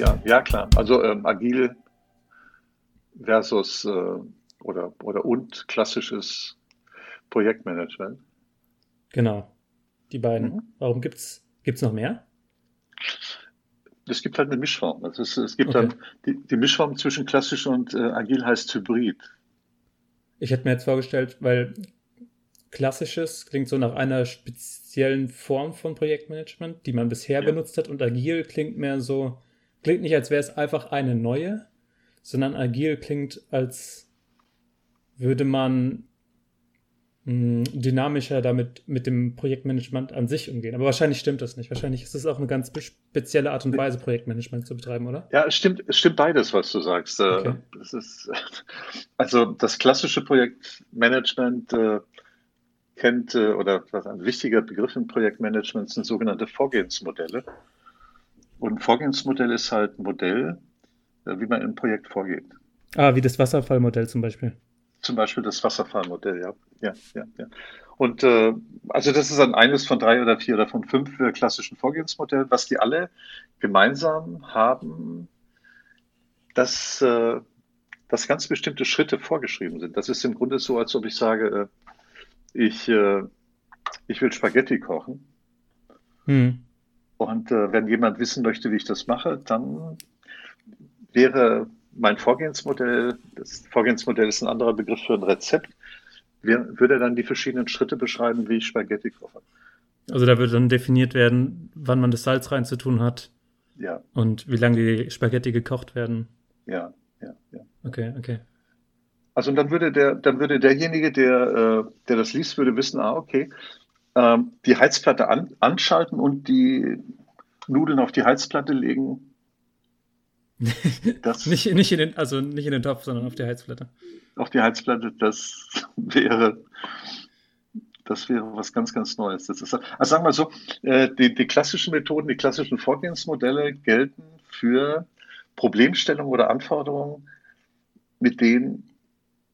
ja, ja, klar. Also ähm, agil versus äh, oder, oder und klassisches Projektmanagement. Genau. Die beiden. Mhm. Warum gibt es noch mehr? Es gibt halt eine Mischform. Also es, es gibt okay. dann die, die, Mischform zwischen klassisch und äh, agil heißt Hybrid. Ich hätte mir jetzt vorgestellt, weil klassisches klingt so nach einer speziellen Form von Projektmanagement, die man bisher ja. benutzt hat, und agil klingt mehr so, klingt nicht, als wäre es einfach eine neue, sondern agil klingt, als würde man mh, dynamischer damit mit dem Projektmanagement an sich umgehen. Aber wahrscheinlich stimmt das nicht. Wahrscheinlich ist es auch eine ganz spezielle Art und Weise, Projektmanagement zu betreiben, oder? Ja, es stimmt, es stimmt beides, was du sagst. Äh, okay. Ist, also das klassische Projektmanagement äh, kennt äh, oder was ein wichtiger Begriff im Projektmanagement sind sogenannte Vorgehensmodelle. Und ein Vorgehensmodell ist halt ein Modell, äh, wie man im Projekt vorgeht. Ah, wie das Wasserfallmodell zum Beispiel. Zum Beispiel das Wasserfallmodell, ja. ja, ja, ja. Und äh, also das ist dann eines von drei oder vier oder von fünf äh, klassischen Vorgehensmodellen, was die alle gemeinsam haben, dass, äh, dass ganz bestimmte Schritte vorgeschrieben sind. Das ist im Grunde so, als ob ich sage, äh, ich, äh, ich will Spaghetti kochen. Hm. Und äh, wenn jemand wissen möchte, wie ich das mache, dann wäre mein Vorgehensmodell, das Vorgehensmodell ist ein anderer Begriff für ein Rezept, würde dann die verschiedenen Schritte beschreiben, wie ich Spaghetti koche. Also da würde dann definiert werden, wann man das Salz rein zu tun hat. Ja. Und wie lange die Spaghetti gekocht werden. Ja, ja, ja. Okay, okay. Also dann würde der, dann würde derjenige, der, äh, der das liest, würde wissen, ah, okay, ähm, die Heizplatte an, anschalten und die Nudeln auf die Heizplatte legen das nicht, nicht, in den, also nicht in den Topf, sondern auf die Heizplatte. Auf die Heizplatte, das wäre, das wäre was ganz, ganz Neues. Das ist, also sagen wir so, äh, die, die klassischen Methoden, die klassischen Vorgehensmodelle gelten für Problemstellungen oder Anforderungen, mit denen,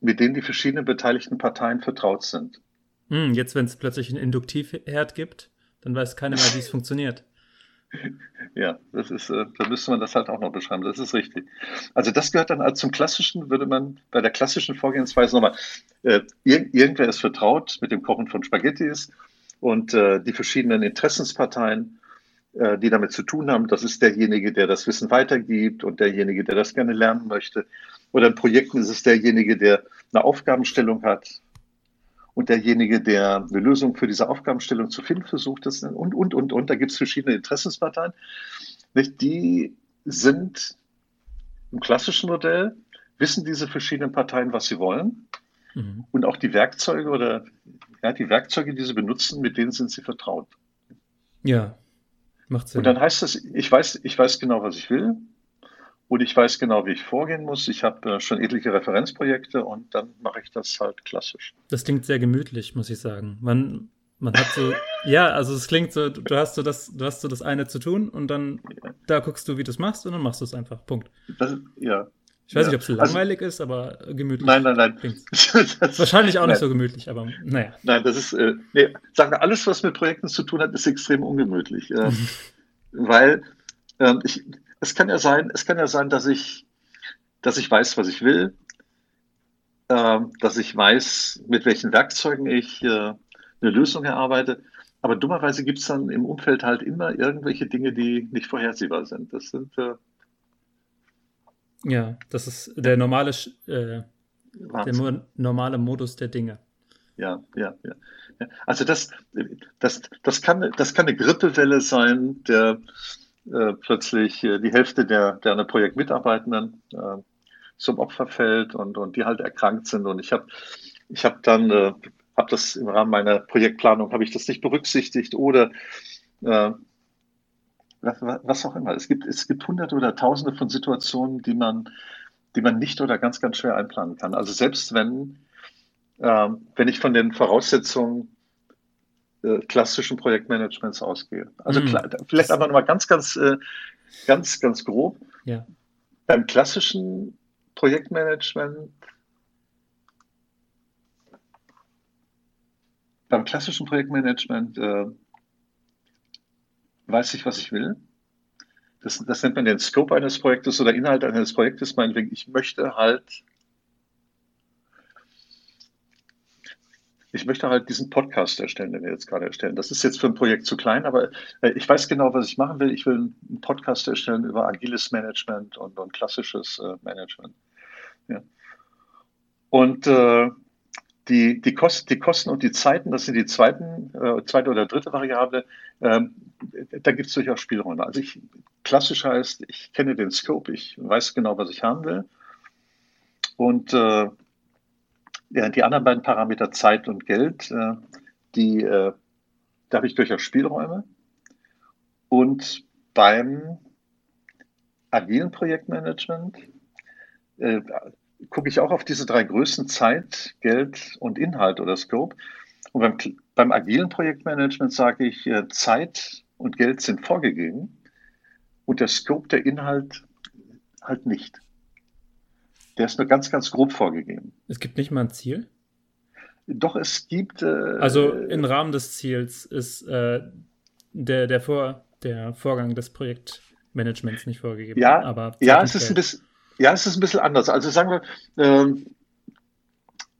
mit denen die verschiedenen beteiligten Parteien vertraut sind. Hm, jetzt, wenn es plötzlich einen Induktivherd gibt, dann weiß keiner mehr, wie es funktioniert. Ja, das ist, äh, da müsste man das halt auch noch beschreiben. Das ist richtig. Also das gehört dann als zum klassischen, würde man bei der klassischen Vorgehensweise nochmal, äh, ir irgendwer ist vertraut mit dem Kochen von Spaghettis und äh, die verschiedenen Interessensparteien, äh, die damit zu tun haben, das ist derjenige, der das Wissen weitergibt und derjenige, der das gerne lernen möchte. Oder in Projekten ist es derjenige, der eine Aufgabenstellung hat, und derjenige, der eine Lösung für diese Aufgabenstellung zu finden versucht, ist und, und, und, und. Da gibt es verschiedene Interessensparteien. Nicht? Die sind im klassischen Modell, wissen diese verschiedenen Parteien, was sie wollen. Mhm. Und auch die Werkzeuge oder ja, die Werkzeuge, die sie benutzen, mit denen sind sie vertraut. Ja, macht Sinn. Und dann heißt das, ich weiß, ich weiß genau, was ich will. Und ich weiß genau, wie ich vorgehen muss. Ich habe äh, schon etliche Referenzprojekte und dann mache ich das halt klassisch. Das klingt sehr gemütlich, muss ich sagen. Man, man hat so, ja, also es klingt so, du hast so das, du hast so das eine zu tun und dann ja. da guckst du, wie du es machst und dann machst du es einfach. Punkt. Das, ja. Ich weiß ja. nicht, ob es also langweilig also, ist, aber gemütlich. Nein, nein, nein. das, wahrscheinlich auch nein. nicht so gemütlich, aber naja. Nein, das ist, äh, nee, sagen wir, alles, was mit Projekten zu tun hat, ist extrem ungemütlich. Äh, weil äh, ich, es kann ja sein, es kann ja sein, dass ich, dass ich weiß, was ich will, äh, dass ich weiß, mit welchen Werkzeugen ich äh, eine Lösung erarbeite. Aber dummerweise gibt es dann im Umfeld halt immer irgendwelche Dinge, die nicht vorhersehbar sind. Das sind äh, ja, das ist der normale, äh, der normale Modus der Dinge. Ja, ja, ja. Also das, das, das, kann, das kann eine Grippewelle sein, der äh, plötzlich äh, die Hälfte der, der an einem Projekt Mitarbeitenden äh, zum Opfer fällt und, und die halt erkrankt sind. Und ich habe ich hab dann, äh, habe das im Rahmen meiner Projektplanung, habe ich das nicht berücksichtigt oder äh, was, was auch immer. Es gibt, es gibt hunderte oder tausende von Situationen, die man, die man nicht oder ganz, ganz schwer einplanen kann. Also selbst wenn, äh, wenn ich von den Voraussetzungen äh, klassischen Projektmanagements ausgehe. Also mhm. vielleicht aber nochmal ganz, ganz, äh, ganz, ganz grob. Ja. Beim klassischen Projektmanagement, beim klassischen Projektmanagement äh, weiß ich, was ich will. das, das nennt man den Scope eines Projektes oder Inhalt eines Projektes, meinetwegen, ich möchte halt, ich möchte halt diesen Podcast erstellen, den wir jetzt gerade erstellen. Das ist jetzt für ein Projekt zu klein, aber äh, ich weiß genau, was ich machen will. Ich will einen Podcast erstellen über agiles Management und, und klassisches äh, Management. Ja. Und äh, die, die, Kosten, die Kosten und die Zeiten, das sind die zweiten, äh, zweite oder dritte Variable, ähm, da gibt es durchaus Spielräume. Also ich, klassisch heißt, ich kenne den Scope, ich weiß genau, was ich haben will. Und äh, die anderen beiden Parameter Zeit und Geld, äh, die, äh, da habe ich durchaus Spielräume. Und beim agilen Projektmanagement äh, gucke ich auch auf diese drei Größen Zeit, Geld und Inhalt oder Scope. Und beim, beim agilen Projektmanagement sage ich, äh, Zeit und Geld sind vorgegeben und der Scope, der Inhalt halt nicht. Der ist nur ganz, ganz grob vorgegeben. Es gibt nicht mal ein Ziel? Doch, es gibt. Äh, also im Rahmen des Ziels ist äh, der, der, Vor, der Vorgang des Projektmanagements nicht vorgegeben. Ja, aber ja es ist ein bisschen ja, es ist ein bisschen anders. Also sagen wir, ähm,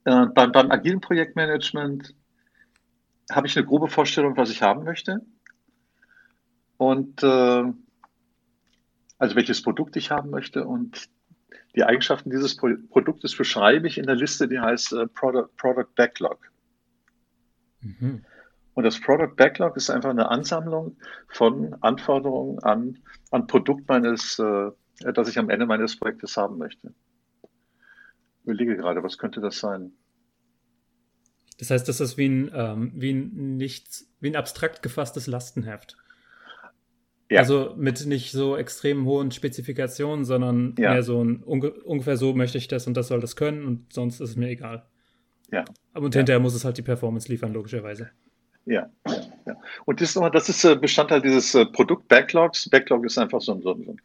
äh, beim, beim agilen Projektmanagement habe ich eine grobe Vorstellung, was ich haben möchte. Und äh, also welches Produkt ich haben möchte und die Eigenschaften dieses Pro Produktes beschreibe ich in der Liste, die heißt äh, Product, Product Backlog. Mhm. Und das Product Backlog ist einfach eine Ansammlung von Anforderungen an, an Produkt meines äh, das ich am Ende meines Projektes haben möchte. Ich überlege gerade, was könnte das sein? Das heißt, das ist wie ein, ähm, wie ein, nicht, wie ein abstrakt gefasstes Lastenheft. Ja. Also mit nicht so extrem hohen Spezifikationen, sondern ja. mehr so ein ungefähr so möchte ich das und das soll das können und sonst ist es mir egal. Ja. Und hinterher ja. muss es halt die Performance liefern, logischerweise. Ja, ja. Und das ist, das ist äh, Bestandteil dieses äh, Produkt-Backlogs. Backlog ist einfach so ein, so ein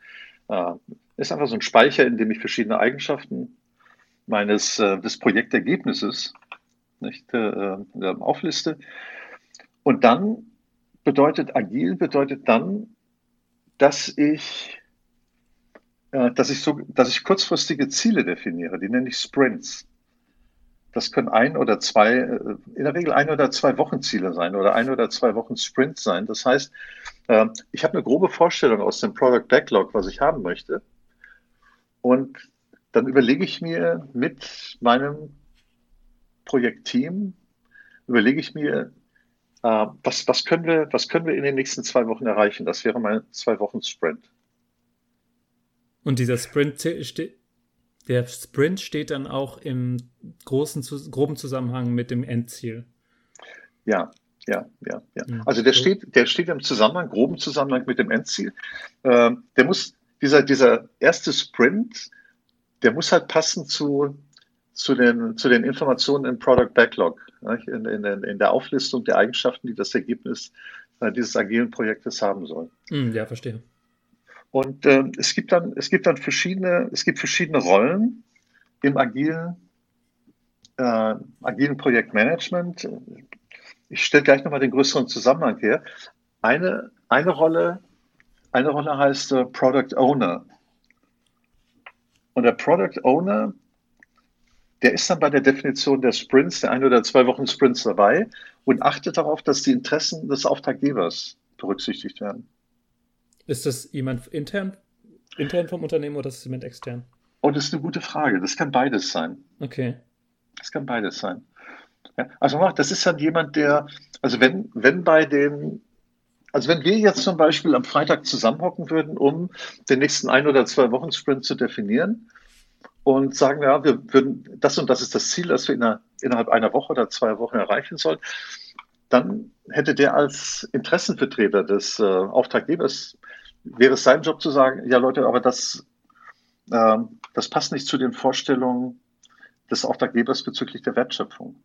äh, ist einfach so ein Speicher, in dem ich verschiedene Eigenschaften meines des Projektergebnisses nicht, äh, aufliste. Und dann bedeutet agil bedeutet dann, dass ich dass ich so, dass ich kurzfristige Ziele definiere, die nenne ich Sprints. Das können ein oder zwei, in der Regel ein oder zwei Wochenziele sein oder ein oder zwei Wochen Sprint sein. Das heißt, ähm, ich habe eine grobe Vorstellung aus dem Product Backlog, was ich haben möchte. Und dann überlege ich mir mit meinem Projektteam, überlege ich mir, äh, was, was, können wir, was können wir in den nächsten zwei Wochen erreichen? Das wäre mein zwei Wochen Sprint. Und dieser Sprint der Sprint steht dann auch im großen, groben Zusammenhang mit dem Endziel. Ja, ja, ja, ja. Mhm. Also der steht, der steht im Zusammenhang, groben Zusammenhang mit dem Endziel. Ähm, der muss, dieser, dieser erste Sprint, der muss halt passen zu, zu den, zu den Informationen im Product Backlog, in, in, in der Auflistung der Eigenschaften, die das Ergebnis äh, dieses agilen Projektes haben soll. Mhm, ja, verstehe. Und äh, es gibt dann, es gibt dann verschiedene, es gibt verschiedene Rollen im agilen, äh, agilen Projektmanagement ich stelle gleich nochmal den größeren Zusammenhang her. Eine, eine Rolle, eine Rolle heißt äh, Product Owner. Und der Product Owner, der ist dann bei der Definition der Sprints, der ein oder zwei Wochen Sprints dabei und achtet darauf, dass die Interessen des Auftraggebers berücksichtigt werden. Ist das jemand intern, intern vom Unternehmen oder ist es jemand extern? Oh, das ist eine gute Frage. Das kann beides sein. Okay. Das kann beides sein. Ja, also das ist dann jemand, der, also wenn, wenn bei den, also wenn wir jetzt zum Beispiel am Freitag zusammenhocken würden, um den nächsten ein oder zwei Wochen Sprint zu definieren und sagen, ja, wir würden, das und das ist das Ziel, das wir in einer, innerhalb einer Woche oder zwei Wochen erreichen sollen, dann hätte der als Interessenvertreter des äh, Auftraggebers, wäre es sein Job zu sagen, ja Leute, aber das, äh, das passt nicht zu den Vorstellungen des Auftraggebers bezüglich der Wertschöpfung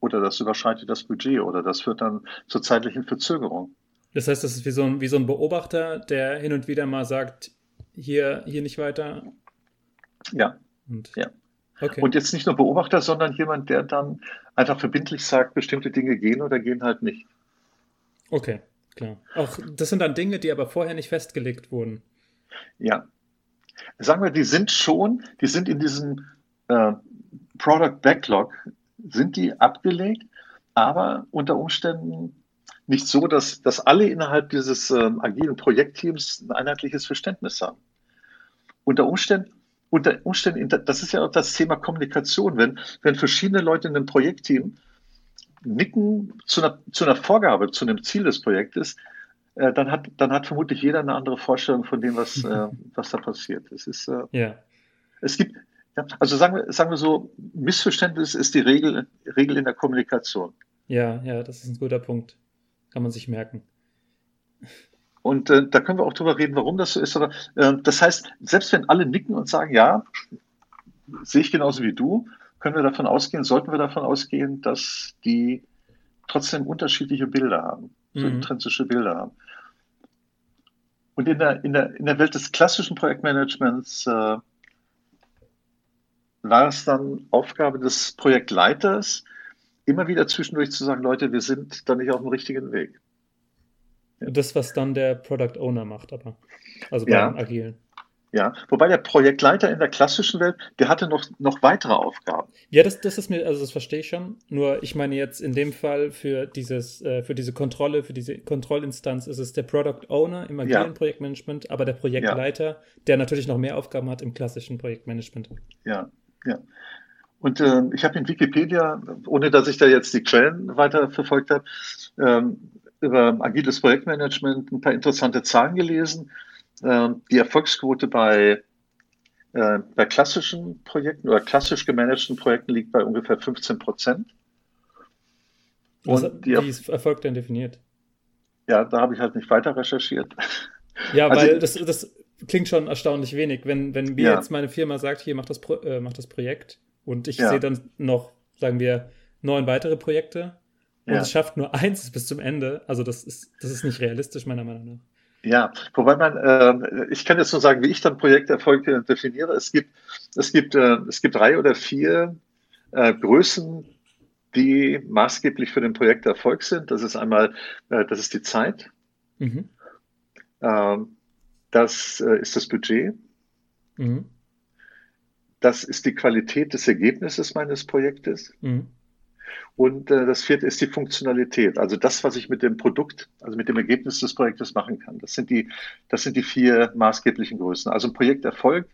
oder das überschreitet das Budget oder das führt dann zur zeitlichen Verzögerung. Das heißt, das ist wie so ein, wie so ein Beobachter, der hin und wieder mal sagt, hier, hier nicht weiter. Ja. Und, ja. Okay. Und jetzt nicht nur Beobachter, sondern jemand, der dann einfach verbindlich sagt, bestimmte Dinge gehen oder gehen halt nicht. Okay, klar. Auch das sind dann Dinge, die aber vorher nicht festgelegt wurden. Ja. Sagen wir, die sind schon, die sind in diesem äh, Product Backlog, sind die abgelegt, aber unter Umständen nicht so, dass, dass alle innerhalb dieses äh, agilen Projektteams ein einheitliches Verständnis haben. Unter Umständen, unter Umständen, das ist ja auch das Thema Kommunikation, wenn, wenn verschiedene Leute in einem Projektteam nicken zu einer, zu einer Vorgabe, zu einem Ziel des Projektes, äh, dann, hat, dann hat vermutlich jeder eine andere Vorstellung von dem, was, äh, was da passiert. Es ist, äh, yeah. es gibt, ja, also sagen wir, sagen wir so, Missverständnis ist die Regel, Regel in der Kommunikation. Ja, ja, das ist ein guter Punkt. Kann man sich merken. Und äh, da können wir auch drüber reden, warum das so ist. Aber äh, das heißt, selbst wenn alle nicken und sagen, ja, sehe ich genauso wie du, können wir davon ausgehen, sollten wir davon ausgehen, dass die trotzdem unterschiedliche Bilder haben, so mhm. intrinsische Bilder haben. Und in der, in der, in der Welt des klassischen Projektmanagements äh, war es dann Aufgabe des Projektleiters, immer wieder zwischendurch zu sagen, Leute, wir sind da nicht auf dem richtigen Weg. Das, was dann der Product Owner macht, aber. Also beim ja. Agilen. Ja, wobei der Projektleiter in der klassischen Welt, der hatte noch, noch weitere Aufgaben. Ja, das, das ist mir, also das verstehe ich schon. Nur ich meine jetzt in dem Fall für dieses, äh, für diese Kontrolle, für diese Kontrollinstanz ist es der Product Owner im agilen ja. Projektmanagement, aber der Projektleiter, ja. der natürlich noch mehr Aufgaben hat im klassischen Projektmanagement. Ja, ja. Und äh, ich habe in Wikipedia, ohne dass ich da jetzt die Quellen weiter verfolgt habe, ähm, über agiles Projektmanagement ein paar interessante Zahlen gelesen. Ähm, die Erfolgsquote bei, äh, bei klassischen Projekten oder klassisch gemanagten Projekten liegt bei ungefähr 15 Prozent. Und wie ist Erfolg denn definiert? Ja, da habe ich halt nicht weiter recherchiert. Ja, also, weil das, das klingt schon erstaunlich wenig. Wenn, wenn mir ja. jetzt meine Firma sagt, hier mach das, äh, mach das Projekt und ich ja. sehe dann noch, sagen wir, neun weitere Projekte und ja. es schafft nur eins bis zum Ende, also das ist, das ist nicht realistisch, meiner Meinung nach. Ja, wobei man, äh, ich kann jetzt nur sagen, wie ich dann Projekterfolg definiere. Es gibt, es gibt, äh, es gibt drei oder vier äh, Größen, die maßgeblich für den Projekterfolg sind. Das ist einmal, äh, das ist die Zeit. Mhm. Ähm, das äh, ist das Budget. Mhm. Das ist die Qualität des Ergebnisses meines Projektes. Mhm. Und äh, das vierte ist die Funktionalität, also das, was ich mit dem Produkt, also mit dem Ergebnis des Projektes machen kann. Das sind die, das sind die vier maßgeblichen Größen. Also ein Projekterfolg,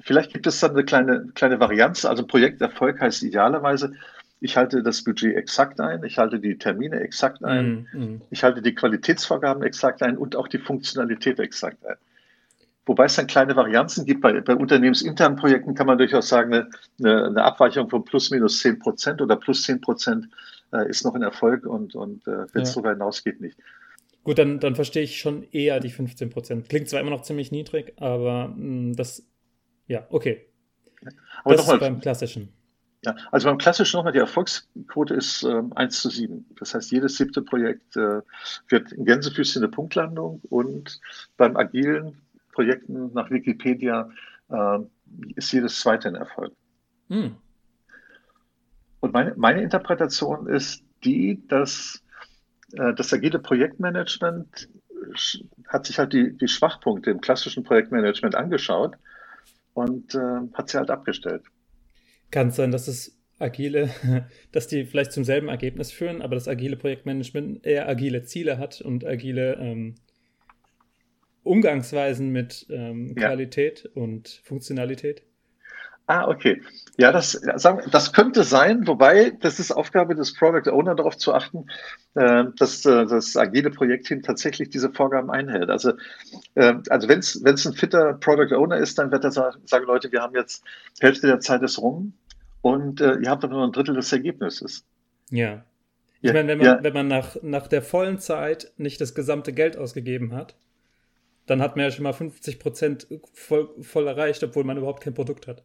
vielleicht gibt es dann eine kleine, kleine Varianz. Also ein Projekterfolg heißt idealerweise, ich halte das Budget exakt ein, ich halte die Termine exakt ein, mm, mm. ich halte die Qualitätsvorgaben exakt ein und auch die Funktionalität exakt ein. Wobei es dann kleine Varianzen gibt. Bei, bei unternehmensinternen Projekten kann man durchaus sagen, eine, eine Abweichung von plus minus 10 Prozent oder plus 10 Prozent äh, ist noch ein Erfolg und, und äh, wenn es ja. darüber hinausgeht, nicht. Gut, dann, dann verstehe ich schon eher die 15 Prozent. Klingt zwar immer noch ziemlich niedrig, aber mh, hm, das, ja, okay. Aber das ist beim klassischen. Ja, also beim klassischen nochmal, die Erfolgsquote ist äh, 1 zu 7. Das heißt, jedes siebte Projekt äh, wird in Gänsefüßchen eine Punktlandung und beim agilen Projekten nach Wikipedia äh, ist jedes zweite ein Erfolg. Hm. Und meine, meine Interpretation ist die, dass äh, das agile Projektmanagement hat sich halt die, die Schwachpunkte im klassischen Projektmanagement angeschaut und äh, hat sie halt abgestellt. Kann es sein, dass es agile, dass die vielleicht zum selben Ergebnis führen, aber das agile Projektmanagement eher agile Ziele hat und agile ähm, Umgangsweisen mit ähm, Qualität ja. und Funktionalität? Ah, okay. Ja, das, das könnte sein, wobei das ist Aufgabe des Product Owner darauf zu achten, äh, dass äh, das agile Projektteam tatsächlich diese Vorgaben einhält. Also, äh, also wenn es ein fitter Product Owner ist, dann wird er sagen, Leute, wir haben jetzt Hälfte der Zeit ist rum und äh, ihr habt doch nur ein Drittel des Ergebnisses. Ja. Ich ja, meine, wenn man, ja. wenn man nach, nach der vollen Zeit nicht das gesamte Geld ausgegeben hat, dann hat man ja schon mal 50 Prozent voll, voll erreicht, obwohl man überhaupt kein Produkt hat.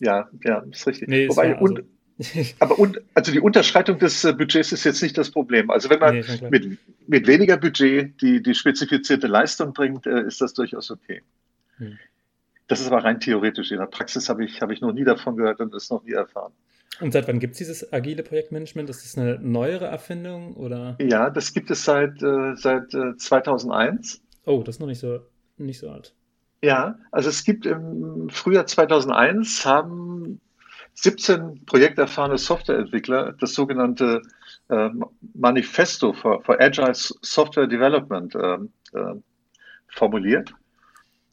Ja, ja, ist richtig. Nee, Wobei, und, also aber und, also die Unterschreitung des äh, Budgets ist jetzt nicht das Problem. Also wenn man nee, mit, mit weniger Budget die, die spezifizierte Leistung bringt, äh, ist das durchaus okay. Hm. Das ist aber rein theoretisch. In der Praxis habe ich, habe ich noch nie davon gehört und das noch nie erfahren. Und seit wann gibt es dieses agile Projektmanagement? Ist das eine neuere Erfindung? Oder? Ja, das gibt es seit, äh, seit äh, 2001. Oh, das ist noch nicht so. nicht so alt. Ja, also es gibt im Frühjahr 2001 haben 17 projekterfahrene Softwareentwickler das sogenannte äh, Manifesto for, for, Agile Software Development äh, äh, formuliert.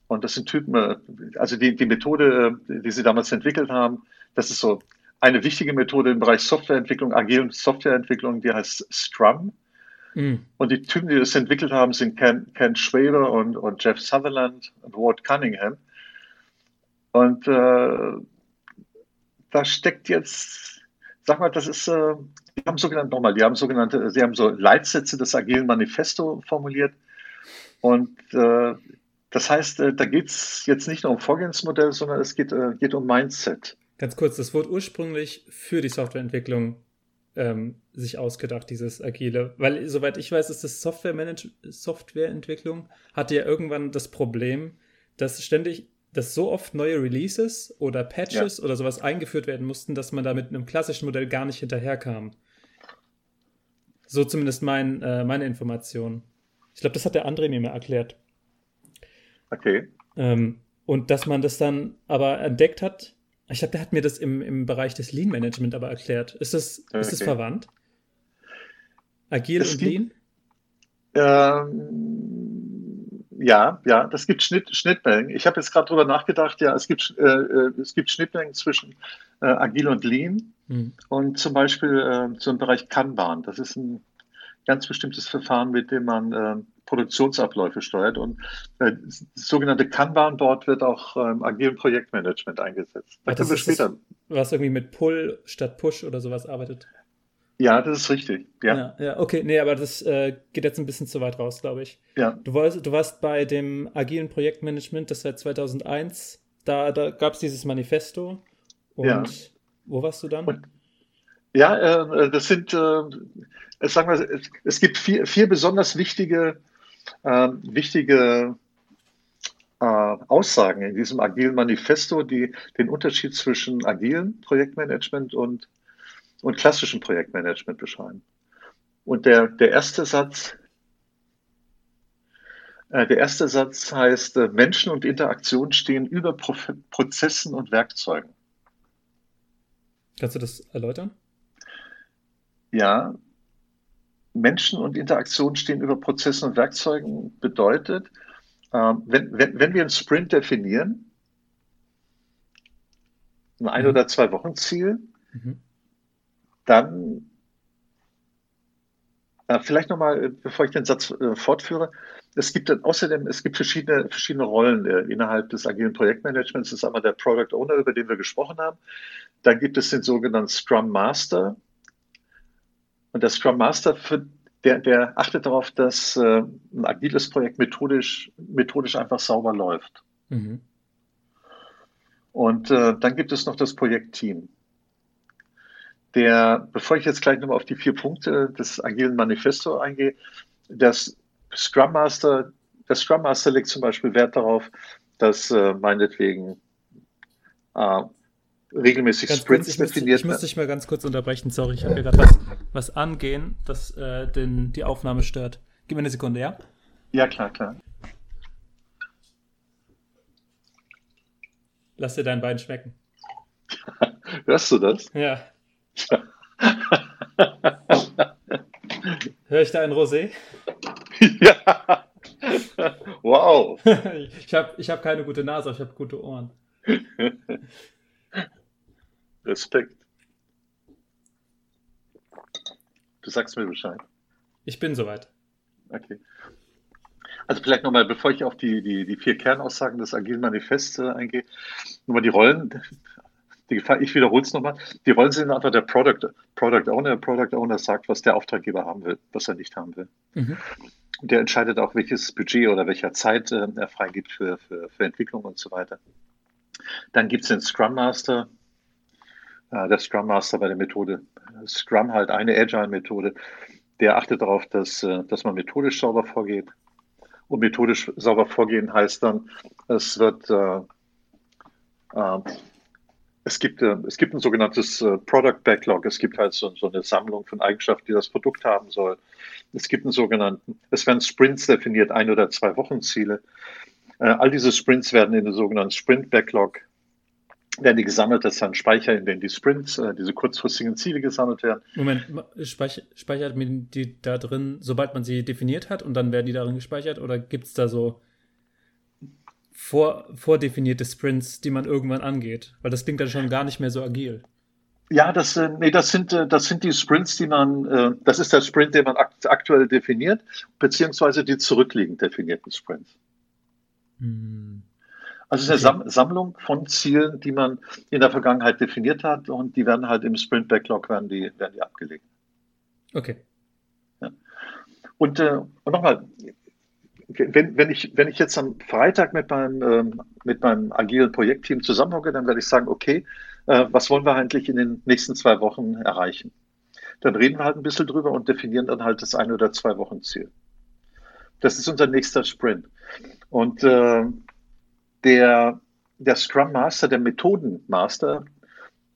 Und das sind Typen, äh, also die, die Methode, äh, die sie damals entwickelt haben, das ist so eine wichtige Methode im Bereich Softwareentwicklung, agilen Softwareentwicklung, die heißt Scrum. Mhm. Und die Typen, die das entwickelt haben, sind Ken, Ken Schwaber und, und Jeff Sutherland und Ward Cunningham. Und äh, da steckt jetzt, sag mal, das ist, äh, die haben sogenannte, nochmal, die haben sogenannte, sie haben so Leitsätze des agilen Manifesto formuliert. Und äh, das heißt, äh, da geht es jetzt nicht nur um Vorgehensmodell, sondern es geht, äh, geht um Mindset. Ganz kurz, das wurde ursprünglich für die Softwareentwicklung ähm, sich ausgedacht, dieses Agile. Weil, soweit ich weiß, ist das Software Softwareentwicklung hatte ja irgendwann das Problem, dass ständig, dass so oft neue Releases oder Patches ja. oder sowas eingeführt werden mussten, dass man da mit einem klassischen Modell gar nicht hinterherkam. So zumindest mein, äh, meine Information. Ich glaube, das hat der André mir mal erklärt. Okay. Ähm, und dass man das dann aber entdeckt hat, ich glaube, der hat mir das im, im Bereich des Lean Management aber erklärt. Ist das, okay. ist das verwandt? Agil es und gibt, Lean? Ähm, ja, ja, das gibt Schnitt, Schnittmengen. Ich habe jetzt gerade darüber nachgedacht, ja, es gibt, äh, äh, es gibt Schnittmengen zwischen äh, Agil und Lean hm. und zum Beispiel äh, so im Bereich Kanban. Das ist ein ganz bestimmtes Verfahren, mit dem man äh, Produktionsabläufe steuert. Und äh, das sogenannte Kanban-Board wird auch im ähm, agilen Projektmanagement eingesetzt. Da können wir später. was irgendwie mit Pull statt Push oder sowas arbeitet. Ja, das ist richtig. Ja, ja, ja okay. Nee, aber das äh, geht jetzt ein bisschen zu weit raus, glaube ich. Ja. Du warst, du warst bei dem agilen Projektmanagement, das seit 2001. Da, da gab es dieses Manifesto. Und ja. wo warst du dann? Und, ja, äh, das sind, äh, sagen wir, es, es gibt vier, vier besonders wichtige äh, wichtige äh, Aussagen in diesem agilen Manifesto, die den Unterschied zwischen agilen Projektmanagement und, und klassischem Projektmanagement beschreiben. Und der, der erste Satz, äh, der erste Satz heißt, äh, Menschen und Interaktion stehen über Pro Prozessen und Werkzeugen. Kannst du das erläutern? Ja, Menschen und Interaktion stehen über Prozessen und Werkzeugen bedeutet, äh, wenn, wenn, wenn wir einen Sprint definieren, ein ein- mhm. oder zwei Wochen Ziel, mhm. dann äh, vielleicht nochmal, bevor ich den Satz äh, fortführe, es gibt dann außerdem, es gibt verschiedene, verschiedene Rollen äh, innerhalb des agilen Projektmanagements. Das ist einmal der Product Owner, über den wir gesprochen haben. Dann gibt es den sogenannten Scrum Master, und der Scrum Master, für, der, der achtet darauf, dass äh, ein agiles Projekt methodisch, methodisch einfach sauber läuft. Mhm. Und äh, dann gibt es noch das Projektteam. Der, bevor ich jetzt gleich nochmal auf die vier Punkte des agilen Manifesto eingehe, das Scrum Master, der Scrum Master legt zum Beispiel Wert darauf, dass äh, meinetwegen äh, regelmäßig ganz Sprints kurz, ich definiert. Muss, ich muss dich mal ganz kurz unterbrechen, sorry, ich habe hier gerade was, was angehen, das äh, den, die Aufnahme stört. Gib mir eine Sekunde, ja? Ja, klar, klar. Lass dir dein Bein schmecken. Hörst du das? Ja. Hör ich da ein Rosé? ja. Wow. ich habe ich hab keine gute Nase, ich habe gute Ohren. Respekt. Du sagst mir Bescheid. Ich bin soweit. Okay. Also vielleicht nochmal, bevor ich auf die, die, die vier Kernaussagen des Agilen Manifests äh, eingehe, nochmal die Rollen. Die Gefahr, ich wiederhole es nochmal. Die Rollen sind einfach der Product, Product Owner. Der Product Owner sagt, was der Auftraggeber haben will, was er nicht haben will. Mhm. Der entscheidet auch, welches Budget oder welcher Zeit äh, er freigibt für, für, für Entwicklung und so weiter. Dann gibt es den Scrum Master, der Scrum Master bei der Methode. Scrum halt eine Agile-Methode. Der achtet darauf, dass, äh, dass man methodisch sauber vorgeht. Und methodisch sauber vorgehen heißt dann, es wird, äh, äh, es gibt, äh, es gibt ein sogenanntes äh, Product Backlog. Es gibt halt so, so, eine Sammlung von Eigenschaften, die das Produkt haben soll. Es gibt einen sogenannten, es werden Sprints definiert, ein oder zwei Wochenziele. Äh, all diese Sprints werden in den sogenannten Sprint Backlog werden die gesammelt, das ist ein Speicher, in dem die Sprints, äh, diese kurzfristigen Ziele gesammelt werden. Moment, speichert man die da drin, sobald man sie definiert hat und dann werden die darin gespeichert oder gibt es da so vor, vordefinierte Sprints, die man irgendwann angeht? Weil das klingt dann schon gar nicht mehr so agil. Ja, das, äh, nee, das, sind, äh, das sind die Sprints, die man, äh, das ist der Sprint, den man aktuell definiert, beziehungsweise die zurückliegend definierten Sprints. Hm. Also es ist eine Sammlung von Zielen, die man in der Vergangenheit definiert hat und die werden halt im Sprint Backlog werden die, werden die abgelegt. Okay. Ja. Und, äh, und nochmal, wenn, wenn, ich, wenn ich jetzt am Freitag mit meinem, ähm, mit meinem agilen Projektteam zusammenhocke, dann werde ich sagen, okay, äh, was wollen wir eigentlich in den nächsten zwei Wochen erreichen? Dann reden wir halt ein bisschen drüber und definieren dann halt das eine oder zwei Wochen Ziel. Das ist unser nächster Sprint. Und äh, der, der Scrum Master, der Methodenmaster,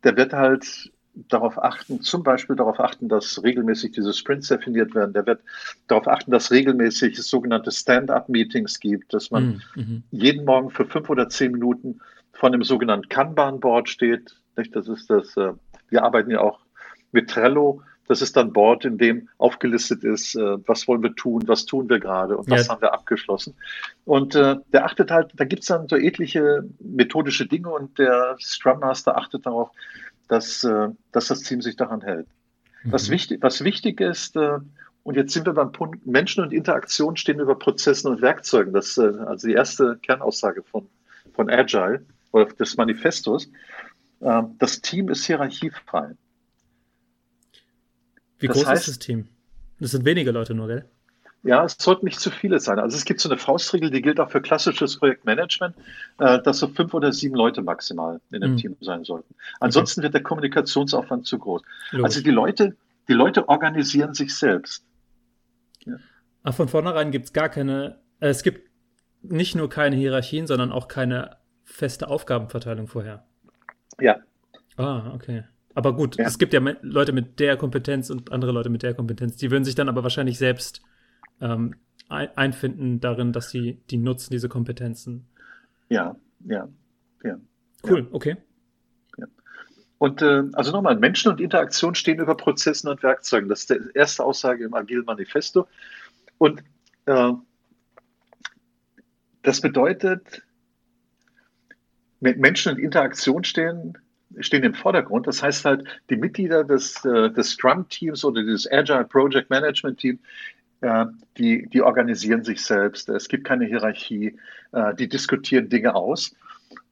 der wird halt darauf achten, zum Beispiel darauf achten, dass regelmäßig diese Sprints definiert werden. Der wird darauf achten, dass regelmäßig sogenannte Stand-up-Meetings gibt, dass man mhm. mhm. jeden Morgen für fünf oder zehn Minuten von dem sogenannten Kanban-Board steht. Das ist das, äh, wir arbeiten ja auch mit Trello. Das ist dann Board, in dem aufgelistet ist, äh, was wollen wir tun, was tun wir gerade und was ja. haben wir abgeschlossen. Und äh, der achtet halt, da gibt es dann so etliche methodische Dinge und der Scrum Master achtet darauf, dass, äh, dass das Team sich daran hält. Mhm. Was, wichtig, was wichtig ist, äh, und jetzt sind wir beim Punkt, Menschen und Interaktion stehen über Prozessen und Werkzeugen. Das ist äh, also die erste Kernaussage von, von Agile oder des Manifestos. Äh, das Team ist hierarchiefrei. Wie das groß heißt, ist das Team? Das sind wenige Leute nur, gell? Ja, es sollten nicht zu viele sein. Also es gibt so eine Faustregel, die gilt auch für klassisches Projektmanagement, äh, dass so fünf oder sieben Leute maximal in einem mhm. Team sein sollten. Ansonsten okay. wird der Kommunikationsaufwand zu groß. Logisch. Also die Leute, die Leute organisieren sich selbst. Ja. Ach, von vornherein gibt es gar keine, äh, es gibt nicht nur keine Hierarchien, sondern auch keine feste Aufgabenverteilung vorher. Ja. Ah, okay. Aber gut, ja. es gibt ja Leute mit der Kompetenz und andere Leute mit der Kompetenz. Die würden sich dann aber wahrscheinlich selbst ähm, einfinden darin, dass sie die nutzen, diese Kompetenzen. Ja, ja, ja. Cool, ja. okay. Ja. Und äh, also nochmal, Menschen und Interaktion stehen über Prozessen und Werkzeugen. Das ist die erste Aussage im Agile Manifesto. Und äh, das bedeutet, Menschen und Interaktion stehen, stehen im Vordergrund. Das heißt halt, die Mitglieder des, äh, des Scrum-Teams oder des Agile Project Management Team, äh, die, die organisieren sich selbst. Es gibt keine Hierarchie. Äh, die diskutieren Dinge aus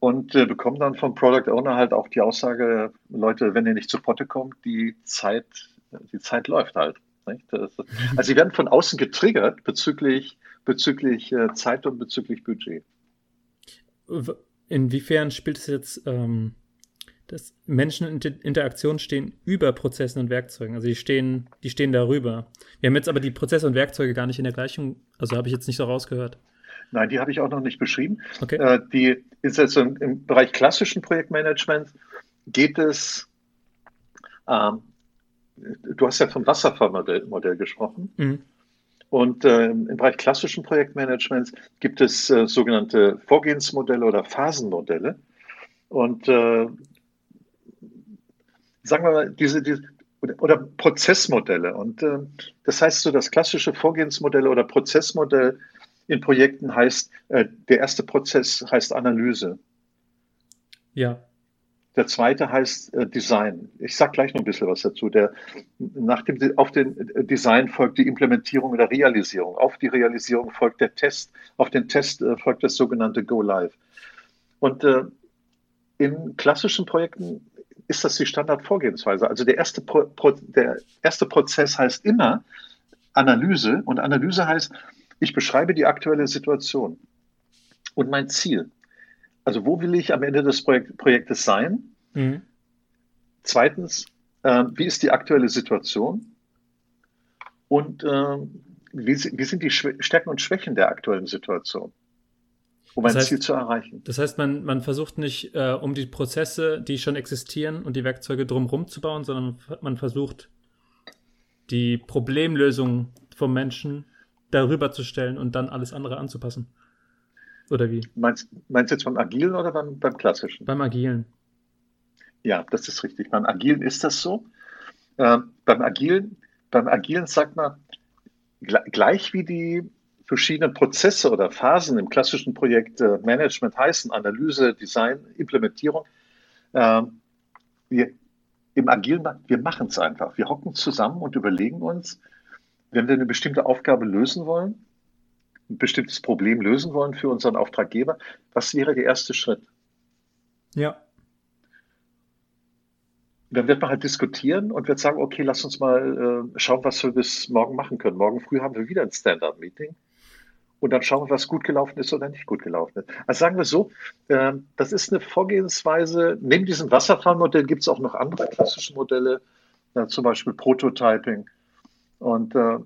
und bekommen dann vom Product Owner halt auch die Aussage, Leute, wenn ihr nicht zu Potte kommt, die Zeit, die Zeit läuft halt. also sie werden von außen getriggert bezüglich, bezüglich Zeit und bezüglich Budget. Inwiefern spielt es jetzt, ähm, dass Menschen in Interaktion stehen über Prozessen und Werkzeugen? Also die stehen, die stehen darüber. Wir haben jetzt aber die Prozesse und Werkzeuge gar nicht in der Gleichung, also habe ich jetzt nicht so rausgehört. Nein, die habe ich auch noch nicht beschrieben. Okay. Äh, die ist jetzt im, im, Bereich klassischen Projektmanagement geht es, ähm, du hast ja vom Wasserfallmodell Modell gesprochen. Mhm. Und äh, im Bereich klassischen Projektmanagements gibt es äh, sogenannte Vorgehensmodelle oder Phasenmodelle. Und äh, sagen wir mal, diese, diese oder Prozessmodelle. Und äh, das heißt so, das klassische Vorgehensmodell oder Prozessmodell in Projekten heißt, äh, der erste Prozess heißt Analyse. Ja. Der zweite heißt äh, Design. Ich sage gleich noch ein bisschen was dazu. Der, nach dem, auf den äh, Design folgt die Implementierung oder Realisierung. Auf die Realisierung folgt der Test. Auf den Test äh, folgt das sogenannte Go Live. Und äh, in klassischen Projekten ist das die Standardvorgehensweise. Also der erste, Pro, Pro, der erste Prozess heißt immer Analyse. Und Analyse heißt, ich beschreibe die aktuelle Situation und mein Ziel. Also wo will ich am Ende des Projekt, Projektes sein? Mhm. Zweitens, äh, wie ist die aktuelle Situation? Und äh, wie, wie, sind die Stärken und Schwächen der aktuellen Situation? Um ein heißt, Ziel zu erreichen. Das heißt, man, man versucht nicht, äh, um die Prozesse, die schon existieren und die Werkzeuge drumherum zu bauen, sondern man versucht, die Problemlösung vom Menschen darüber zu stellen und dann alles andere anzupassen. Oder wie? Meinst, meinst du jetzt beim Agilen oder beim, beim Klassischen? Beim Agilen. Ja, das ist richtig. Beim Agilen ist das so. Äh, beim, Agilen, beim Agilen sagt man, gleich wie die verschiedenen Prozesse oder Phasen im klassischen Projekt äh, Management heißen, Analyse, Design, Implementierung, äh, wir, im Agilen, wir machen es einfach. Wir hocken zusammen und überlegen uns, wenn wir eine bestimmte Aufgabe lösen wollen, ein bestimmtes Problem lösen wollen für unseren Auftraggeber, was wäre der erste Schritt? Ja. Dann wird man halt diskutieren und wird sagen, okay, lass uns mal äh, schauen, was wir bis morgen machen können. Morgen früh haben wir wieder ein Stand-up-Meeting und dann schauen wir, was gut gelaufen ist oder nicht gut gelaufen ist. Also sagen wir so, äh, das ist eine Vorgehensweise. Neben diesem Wasserfallmodell gibt es auch noch andere klassische Modelle, äh, zum Beispiel Prototyping. Und äh,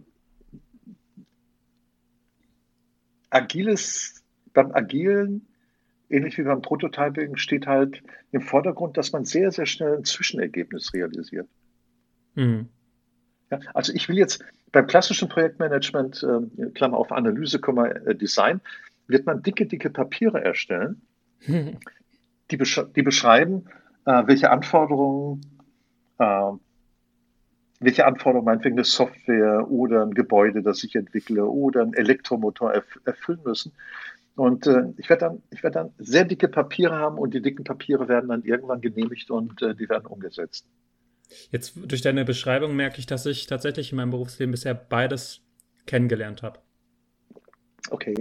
agiles, beim Agilen, ähnlich wie beim Prototyping, steht halt im Vordergrund, dass man sehr, sehr schnell ein Zwischenergebnis realisiert. Mhm. Ja, also ich will jetzt beim klassischen Projektmanagement, äh, Klammer auf Analyse, äh, Design, wird man dicke, dicke Papiere erstellen, die, besch die beschreiben, äh, welche Anforderungen äh, welche Anforderungen meinetwegen eine Software oder ein Gebäude, das ich entwickle oder ein Elektromotor erf erfüllen müssen. Und äh, ich werde dann, werd dann sehr dicke Papiere haben und die dicken Papiere werden dann irgendwann genehmigt und äh, die werden umgesetzt. Jetzt durch deine Beschreibung merke ich, dass ich tatsächlich in meinem Berufsleben bisher beides kennengelernt habe. Okay.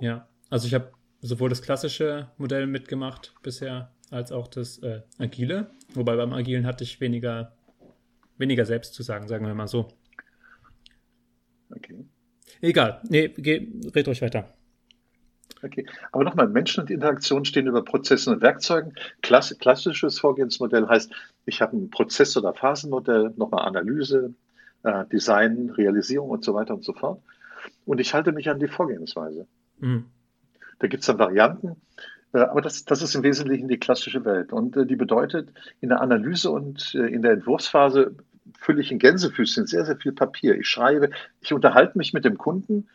Ja, also ich habe sowohl das klassische Modell mitgemacht bisher als auch das äh, agile. Wobei beim agilen hatte ich weniger weniger selbst zu sagen, sagen wir mal so. Okay. Egal. Nee, geh, red ruhig weiter. Okay, aber nochmal, Menschen und Interaktion stehen über Prozessen und Werkzeugen. Klass klassisches Vorgehensmodell heißt, ich habe ein Prozess- oder Phasenmodell, nochmal Analyse, äh, Design, Realisierung und so weiter und so fort. Und ich halte mich an die Vorgehensweise. Mhm. Da gibt es dann Varianten, äh, aber das, das ist im Wesentlichen die klassische Welt. Und äh, die bedeutet, in der Analyse und äh, in der Entwurfsphase fülle ich in Gänsefüßchen sehr, sehr viel Papier. Ich schreibe, ich unterhalte mich mit dem Kunden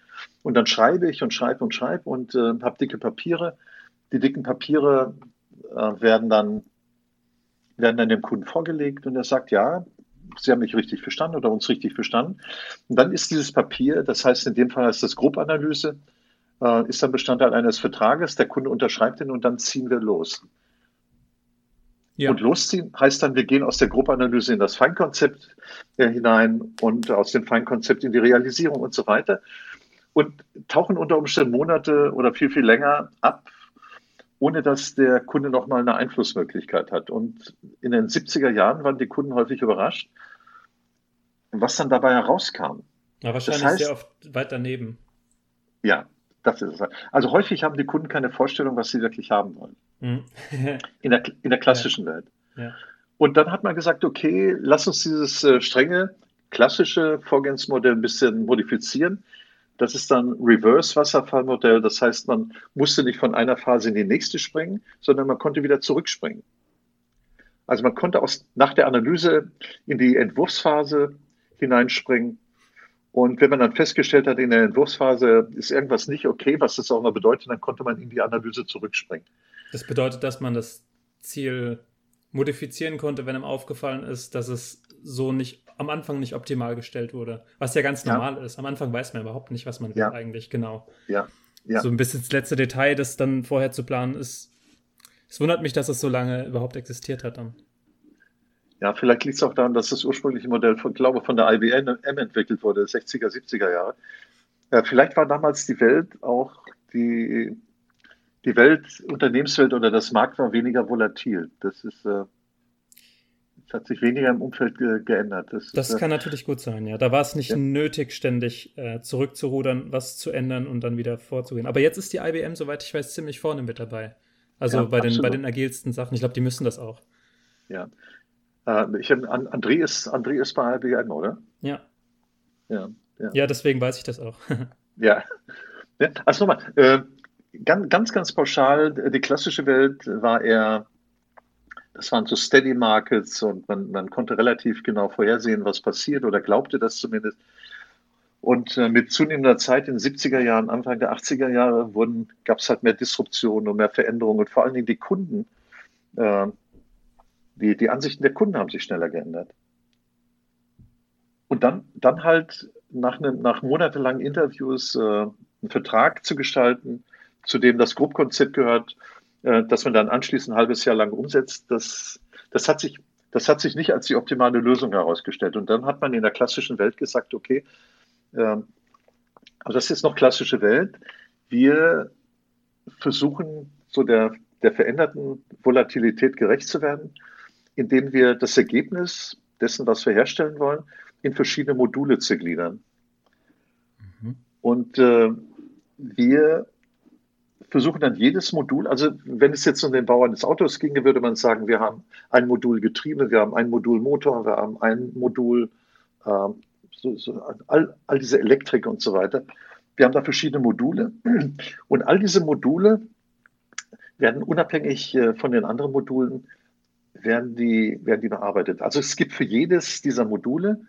und dann schreibe ich und schreibe und schreibe und äh, habe dicke Papiere. Die dicken Papiere äh, werden, dann, werden dann dem Kunden vorgelegt und er sagt, ja, Sie haben mich richtig verstanden oder uns richtig verstanden. Und dann ist dieses Papier, das heißt in dem Fall heißt das Grobanalyse, äh, ist dann Bestandteil eines Vertrages. Der Kunde unterschreibt ihn und dann ziehen wir los. Ja. Und losziehen heißt dann, wir gehen aus der Gruppenanalyse in das Feinkonzept äh, hinein und aus dem Feinkonzept in die Realisierung und so weiter und tauchen unter Umständen Monate oder viel, viel länger ab, ohne dass der Kunde nochmal eine Einflussmöglichkeit hat. Und in den 70er Jahren waren die Kunden häufig überrascht, was dann dabei herauskam. Ja, wahrscheinlich das heißt, sehr oft weit daneben. Ja, das ist es. Also häufig haben die Kunden keine Vorstellung, was sie wirklich haben wollen. Mhm. in, der, in der klassischen ja. Welt. Ja. Und dann hat man gesagt, okay, lass uns dieses äh, strenge, klassische Vorgehensmodell ein bisschen modifizieren. Das ist dann Reverse-Wasserfallmodell. Das heißt, man musste nicht von einer Phase in die nächste springen, sondern man konnte wieder zurückspringen. Also man konnte aus, nach der Analyse in die Entwurfsphase hineinspringen und wenn man dann festgestellt hat, in der Entwurfsphase ist irgendwas nicht okay, was das auch mal bedeutet, dann konnte man in die Analyse zurückspringen. Das bedeutet, dass man das Ziel modifizieren konnte, wenn ihm aufgefallen ist, dass es so nicht am Anfang nicht optimal gestellt wurde. Was ja ganz normal ja. ist. Am Anfang weiß man überhaupt nicht, was man will eigentlich genau. Ja. ja. So ein bisschen das letzte Detail, das dann vorher zu planen ist. Es wundert mich, dass es so lange überhaupt existiert hat dann. Ja, vielleicht liegt es auch daran, dass das ursprüngliche Modell von, glaube von der IBM entwickelt wurde, 60er, 70er Jahre. Ja, vielleicht war damals die Welt auch die, die Welt, Unternehmenswelt oder das Markt war weniger volatil. Das ist, äh, es hat sich weniger im Umfeld ge geändert. Das, das ist, äh, kann äh, natürlich gut sein, ja. Da war es nicht ja. nötig, ständig äh, zurückzurudern, was zu ändern und dann wieder vorzugehen. Aber jetzt ist die IBM, soweit ich weiß, ziemlich vorne mit dabei. Also ja, bei, den, bei den agilsten Sachen. Ich glaube, die müssen das auch. Ja, äh, ich, André, ist, André ist bei IBM, oder? Ja. Ja, ja. ja deswegen weiß ich das auch. ja. Also nochmal, äh, ganz, ganz, ganz pauschal, die klassische Welt war eher, das waren so Steady Markets und man, man konnte relativ genau vorhersehen, was passiert oder glaubte das zumindest. Und äh, mit zunehmender Zeit in den 70er Jahren, Anfang der 80er Jahre gab es halt mehr Disruption und mehr Veränderungen und vor allen Dingen die Kunden, äh, die, die Ansichten der Kunden haben sich schneller geändert. Und dann, dann halt nach, einem, nach monatelangen Interviews äh, einen Vertrag zu gestalten, zu dem das Grobkonzept gehört, äh, dass man dann anschließend ein halbes Jahr lang umsetzt, das, das, hat sich, das hat sich nicht als die optimale Lösung herausgestellt. Und dann hat man in der klassischen Welt gesagt, okay, äh, also das ist noch klassische Welt. Wir versuchen so der, der veränderten Volatilität gerecht zu werden, indem wir das Ergebnis dessen, was wir herstellen wollen, in verschiedene Module zu gliedern. Mhm. Und äh, wir versuchen dann jedes Modul, also wenn es jetzt um den Bau eines Autos ginge, würde man sagen, wir haben ein Modul Getriebe, wir haben ein Modul Motor, wir haben ein Modul, äh, so, so, all, all diese Elektrik und so weiter. Wir haben da verschiedene Module und all diese Module werden unabhängig äh, von den anderen Modulen werden die, werden die bearbeitet. Also es gibt für jedes dieser Module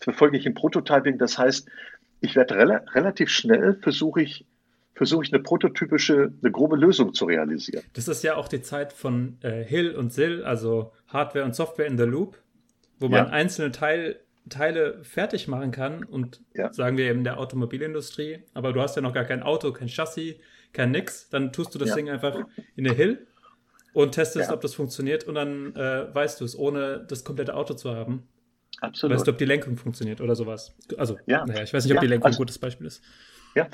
verfolge ich im Prototyping. Das heißt, ich werde rela relativ schnell versuche ich, versuche ich eine prototypische, eine grobe Lösung zu realisieren. Das ist ja auch die Zeit von äh, Hill und Sill, also Hardware und Software in the Loop, wo man ja. einzelne Teil, Teile fertig machen kann und ja. sagen wir eben der Automobilindustrie, aber du hast ja noch gar kein Auto, kein Chassis, kein nix, dann tust du das ja. Ding einfach in der Hill und testest, ob das funktioniert und dann äh, weißt du es, ohne das komplette Auto zu haben. Absolut. Weißt du, ob die Lenkung funktioniert oder sowas? Also, ja. naja, ich weiß nicht, ob die Lenkung also, ein gutes Beispiel ist. Ja,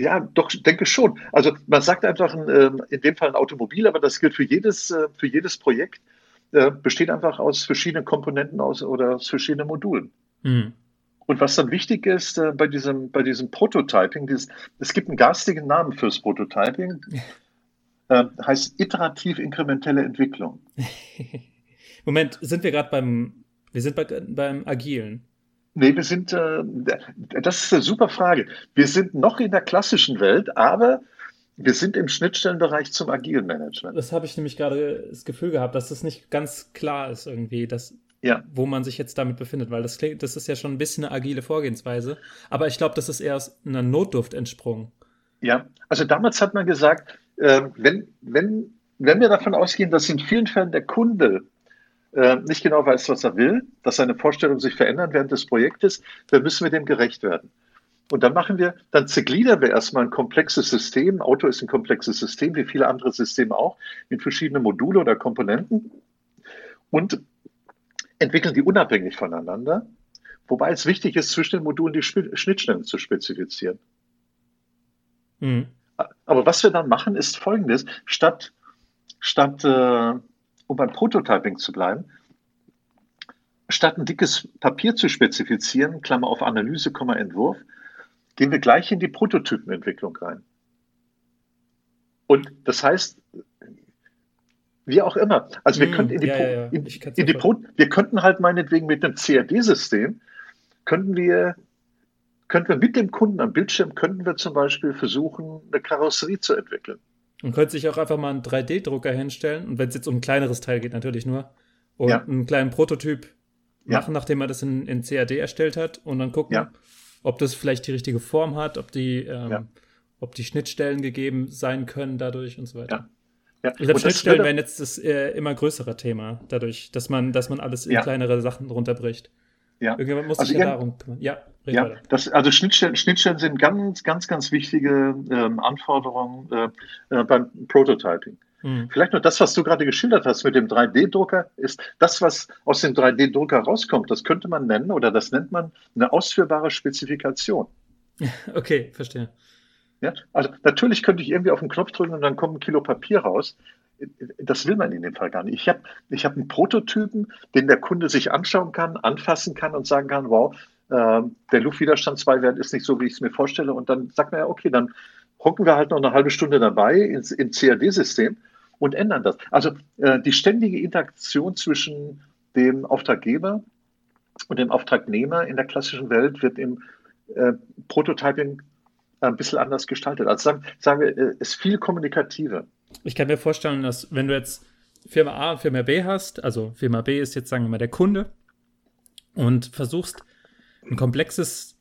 ja, doch, denke schon. Also man sagt einfach ähm, in dem Fall ein Automobil, aber das gilt für jedes, äh, für jedes Projekt, äh, besteht einfach aus verschiedenen Komponenten aus, oder aus verschiedenen Modulen. Mhm. Und was dann wichtig ist äh, bei, diesem, bei diesem Prototyping, dieses, es gibt einen garstigen Namen fürs Prototyping, heißt iterativ inkrementelle Entwicklung. Moment, sind wir gerade beim wir sind bei, beim Agilen. Nee, wir sind, äh, das ist eine super Frage. Wir sind noch in der klassischen Welt, aber wir sind im Schnittstellenbereich zum agilen Management. Das habe ich nämlich gerade das Gefühl gehabt, dass das nicht ganz klar ist irgendwie, dass, ja. wo man sich jetzt damit befindet, weil das klingt, das ist ja schon ein bisschen eine agile Vorgehensweise. Aber ich glaube, das ist eher aus einer Notdurft entsprungen. Ja, also damals hat man gesagt, äh, wenn, wenn, wenn wir davon ausgehen, dass in vielen Fällen der Kunde äh, nicht genau weiß, was er will, dass seine Vorstellungen sich verändern während des Projektes, dann müssen wir dem gerecht werden. Und dann machen wir, dann zergliedern wir erstmal ein komplexes System. Auto ist ein komplexes System, wie viele andere Systeme auch, in verschiedene Module oder Komponenten und entwickeln die unabhängig voneinander. Wobei es wichtig ist, zwischen den Modulen die Schnittstellen zu spezifizieren. Mhm. Aber was wir dann machen, ist folgendes: Statt, statt äh, um beim Prototyping zu bleiben, statt ein dickes Papier zu spezifizieren, Klammer auf Analyse, Entwurf, gehen wir gleich in die Prototypenentwicklung rein. Und das heißt, wie auch immer. Also wir hm, könnten in die, ja, ja, ja. In, in die Pro wir könnten halt meinetwegen mit einem CAD-System könnten wir könnten wir mit dem Kunden am Bildschirm könnten wir zum Beispiel versuchen, eine Karosserie zu entwickeln. Man könnte sich auch einfach mal einen 3D-Drucker hinstellen und wenn es jetzt um ein kleineres Teil geht, natürlich nur, und ja. einen kleinen Prototyp machen, ja. nachdem man das in, in CAD erstellt hat und dann gucken, ja. ob das vielleicht die richtige Form hat, ob die, ähm, ob die Schnittstellen gegeben sein können dadurch und so weiter. Ja. Ich glaube, Schnittstellen werden jetzt das äh, immer größere Thema, dadurch, dass man, dass man alles in kleinere Sachen runterbricht. Ja. Irgendjemand muss also sich ja darum kümmern. Ja, ja das, also Schnittstellen, Schnittstellen sind ganz, ganz, ganz wichtige ähm, Anforderungen äh, äh, beim Prototyping. Hm. Vielleicht nur das, was du gerade geschildert hast mit dem 3D-Drucker, ist das, was aus dem 3D-Drucker rauskommt. Das könnte man nennen oder das nennt man eine ausführbare Spezifikation. Okay, verstehe. Ja, also natürlich könnte ich irgendwie auf den Knopf drücken und dann kommt ein Kilo Papier raus das will man in dem Fall gar nicht. Ich habe ich hab einen Prototypen, den der Kunde sich anschauen kann, anfassen kann und sagen kann, wow, äh, der Luftwiderstandsbeiwert ist nicht so, wie ich es mir vorstelle. Und dann sagt man ja, okay, dann hocken wir halt noch eine halbe Stunde dabei ins, im CAD-System und ändern das. Also äh, die ständige Interaktion zwischen dem Auftraggeber und dem Auftragnehmer in der klassischen Welt wird im äh, Prototyping ein bisschen anders gestaltet. Also sagen, sagen wir, äh, ist viel kommunikativer ich kann mir vorstellen, dass wenn du jetzt Firma A und Firma B hast, also Firma B ist jetzt, sagen wir mal, der Kunde und versuchst ein komplexes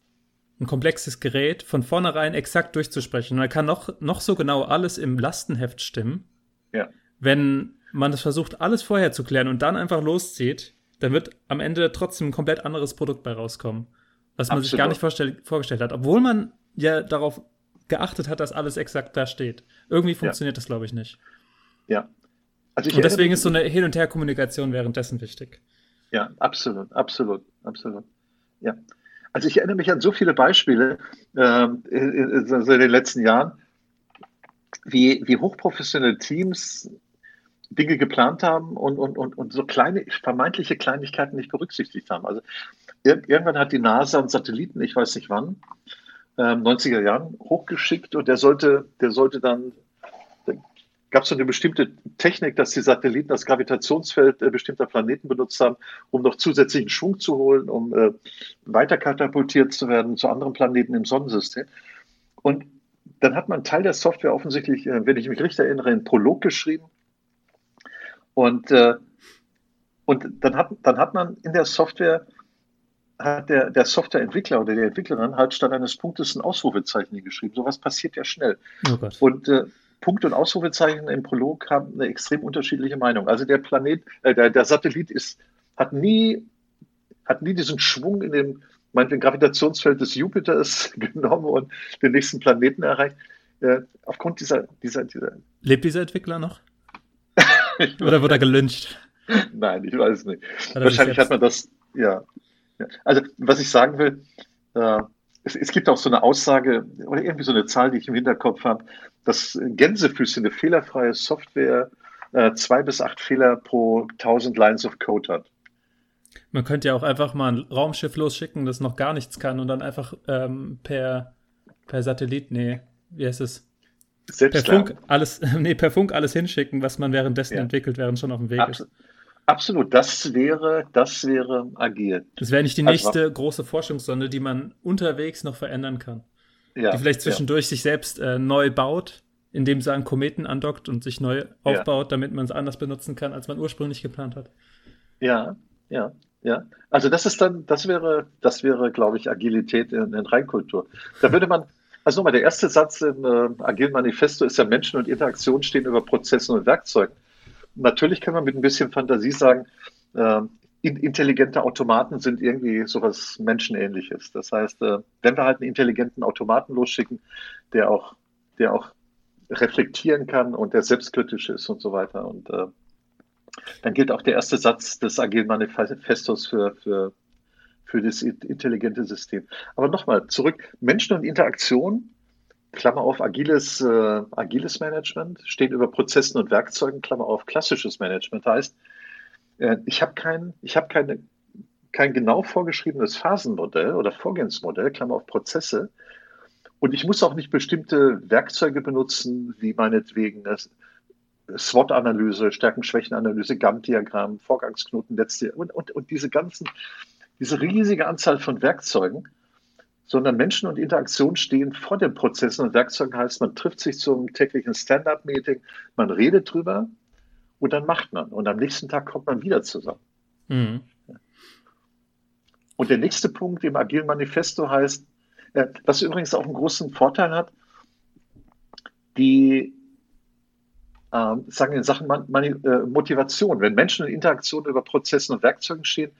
ein komplexes Gerät von vornherein exakt durchzusprechen. Und er kann noch, noch so genau alles im Lastenheft stimmen. Ja. Wenn man das versucht, alles vorher zu klären und dann einfach loszieht, dann wird am Ende trotzdem ein komplett anderes Produkt bei rauskommen. Was man Absolut. sich gar nicht vorgestellt hat. Obwohl man ja darauf geachtet hat, dass alles exakt da steht. Irgendwie funktioniert ja. das, glaube ich, nicht. Ja. Also und deswegen ist so eine Hin- und Her-Kommunikation währenddessen wichtig. Ja, absolut, absolut, absolut. Ja. Also ich erinnere mich an so viele Beispiele äh, in, in, in, den letzten Jahren, wie, wie hochprofessionelle Teams Dinge geplant haben und, und, und, und so kleine, vermeintliche Kleinigkeiten nicht berücksichtigt haben. Also irgendwann hat die NASA einen Satelliten, ich weiß nicht wann, 90er Jahren hochgeschickt und der sollte, der sollte dann, da gab es so eine bestimmte Technik, dass die Satelliten das Gravitationsfeld äh, bestimmter Planeten benutzt haben, um noch zusätzlichen Schwung zu holen, um äh, weiter katapultiert zu werden zu anderen Planeten im Sonnensystem. Und dann hat man einen Teil der Software offensichtlich, äh, wenn ich mich richtig erinnere, in Prolog geschrieben und, äh, und dann, hat, dann hat man in der Software, hat der, der Softwareentwickler oder die Entwicklerin halt statt eines Punktes ein Ausrufezeichen geschrieben. Sowas passiert ja schnell. Oh und äh, Punkt und Ausrufezeichen im Prolog haben eine extrem unterschiedliche Meinung. Also der Planet, äh, der, der Satellit ist, hat nie, hat nie diesen Schwung in dem, meinetwegen Gravitationsfeld des Jupiters genommen und den nächsten Planeten erreicht. Äh, aufgrund dieser, dieser, dieser. Lebt dieser Entwickler noch? Oder wurde er gelünscht? Nein, ich weiß nicht. Wahrscheinlich hat man das, ja. Ja. Also, was ich sagen will, äh, es, es, gibt auch so eine Aussage oder irgendwie so eine Zahl, die ich im Hinterkopf habe, dass Gänsefüßchen eine fehlerfreie Software äh, zwei bis acht Fehler pro 1000 Lines of Code hat. Man könnte ja auch einfach mal ein Raumschiff losschicken, das noch gar nichts kann und dann einfach ähm, per, per Satellit, nee, wie heißt es? per Funk alles, nee, per Funk alles hinschicken, was man währenddessen ja. entwickelt, während schon auf dem Weg Abs ist. Absolut, das wäre, das wäre agil. Das wäre nicht die also nächste also, große Forschungssonde, die man unterwegs noch verändern kann. Ja, die vielleicht zwischendurch ja. sich selbst äh, neu baut, indem sie an Kometen andockt und sich neu aufbaut, ja. damit man es anders benutzen kann, als man ursprünglich geplant hat. Ja, ja, ja. Also das ist dann, das wäre, das wäre, glaube ich, Agilität in, in Reinkultur. Da würde man, also nochmal, der erste Satz im äh, Agilen Manifesto ist ja Menschen und Interaktion stehen über Prozessen und Werkzeugen. Natürlich kann man mit ein bisschen Fantasie sagen, äh, intelligente Automaten sind irgendwie sowas Menschenähnliches. Das heißt, äh, wenn wir halt einen intelligenten Automaten losschicken, der auch, der auch reflektieren kann und der selbstkritisch ist und so weiter. Und äh, dann gilt auch der erste Satz des Agilen Manifestos für, für für das intelligente System. Aber nochmal zurück, Menschen und Interaktion, Klammer auf, agiles, äh, agiles Management, stehen über Prozessen und Werkzeugen, Klammer auf, klassisches Management heißt, äh, ich habe kein, hab kein genau vorgeschriebenes Phasenmodell oder Vorgehensmodell, Klammer auf Prozesse. Und ich muss auch nicht bestimmte Werkzeuge benutzen, wie meinetwegen SWOT-Analyse, Stärken-Schwächen-Analyse, Gantt-Diagramm, Vorgangsknoten, letzte und, und, und diese ganzen diese riesige Anzahl von Werkzeugen, sondern Menschen und Interaktion stehen vor den Prozessen und Werkzeugen heißt, man trifft sich zum täglichen Stand-up-Meeting, man redet drüber und dann macht man. Und am nächsten Tag kommt man wieder zusammen. Mhm. Und der nächste Punkt im Agilen Manifesto heißt, äh, was übrigens auch einen großen Vorteil hat, die äh, sagen in Sachen Man Man äh, Motivation. Wenn Menschen in Interaktion über Prozessen und Werkzeugen stehen,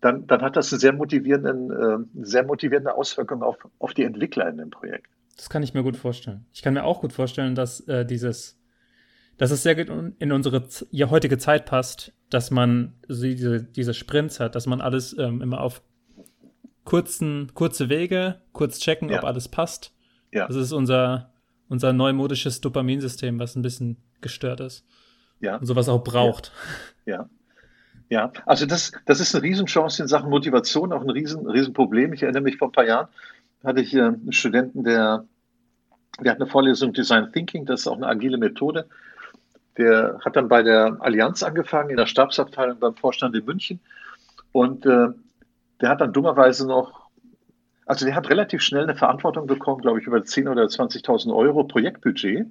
dann, dann hat das eine sehr, motivierenden, äh, sehr motivierende Auswirkung auf, auf die Entwickler in dem Projekt. Das kann ich mir gut vorstellen. Ich kann mir auch gut vorstellen, dass äh, dieses, dass es sehr gut in unsere ja, heutige Zeit passt, dass man diese, diese Sprints hat, dass man alles ähm, immer auf kurzen, kurze Wege, kurz checken, ja. ob alles passt. Ja. Das ist unser, unser neumodisches Dopaminsystem, was ein bisschen gestört ist. Ja. Und sowas auch braucht. Ja. ja. Ja, also das, das ist eine Riesenchance in Sachen Motivation, auch ein Riesen, Riesenproblem. Ich erinnere mich vor ein paar Jahren, hatte ich einen Studenten, der, der hat eine Vorlesung Design Thinking, das ist auch eine agile Methode. Der hat dann bei der Allianz angefangen, in der Stabsabteilung beim Vorstand in München. Und äh, der hat dann dummerweise noch, also der hat relativ schnell eine Verantwortung bekommen, glaube ich, über 10.000 oder 20.000 Euro Projektbudget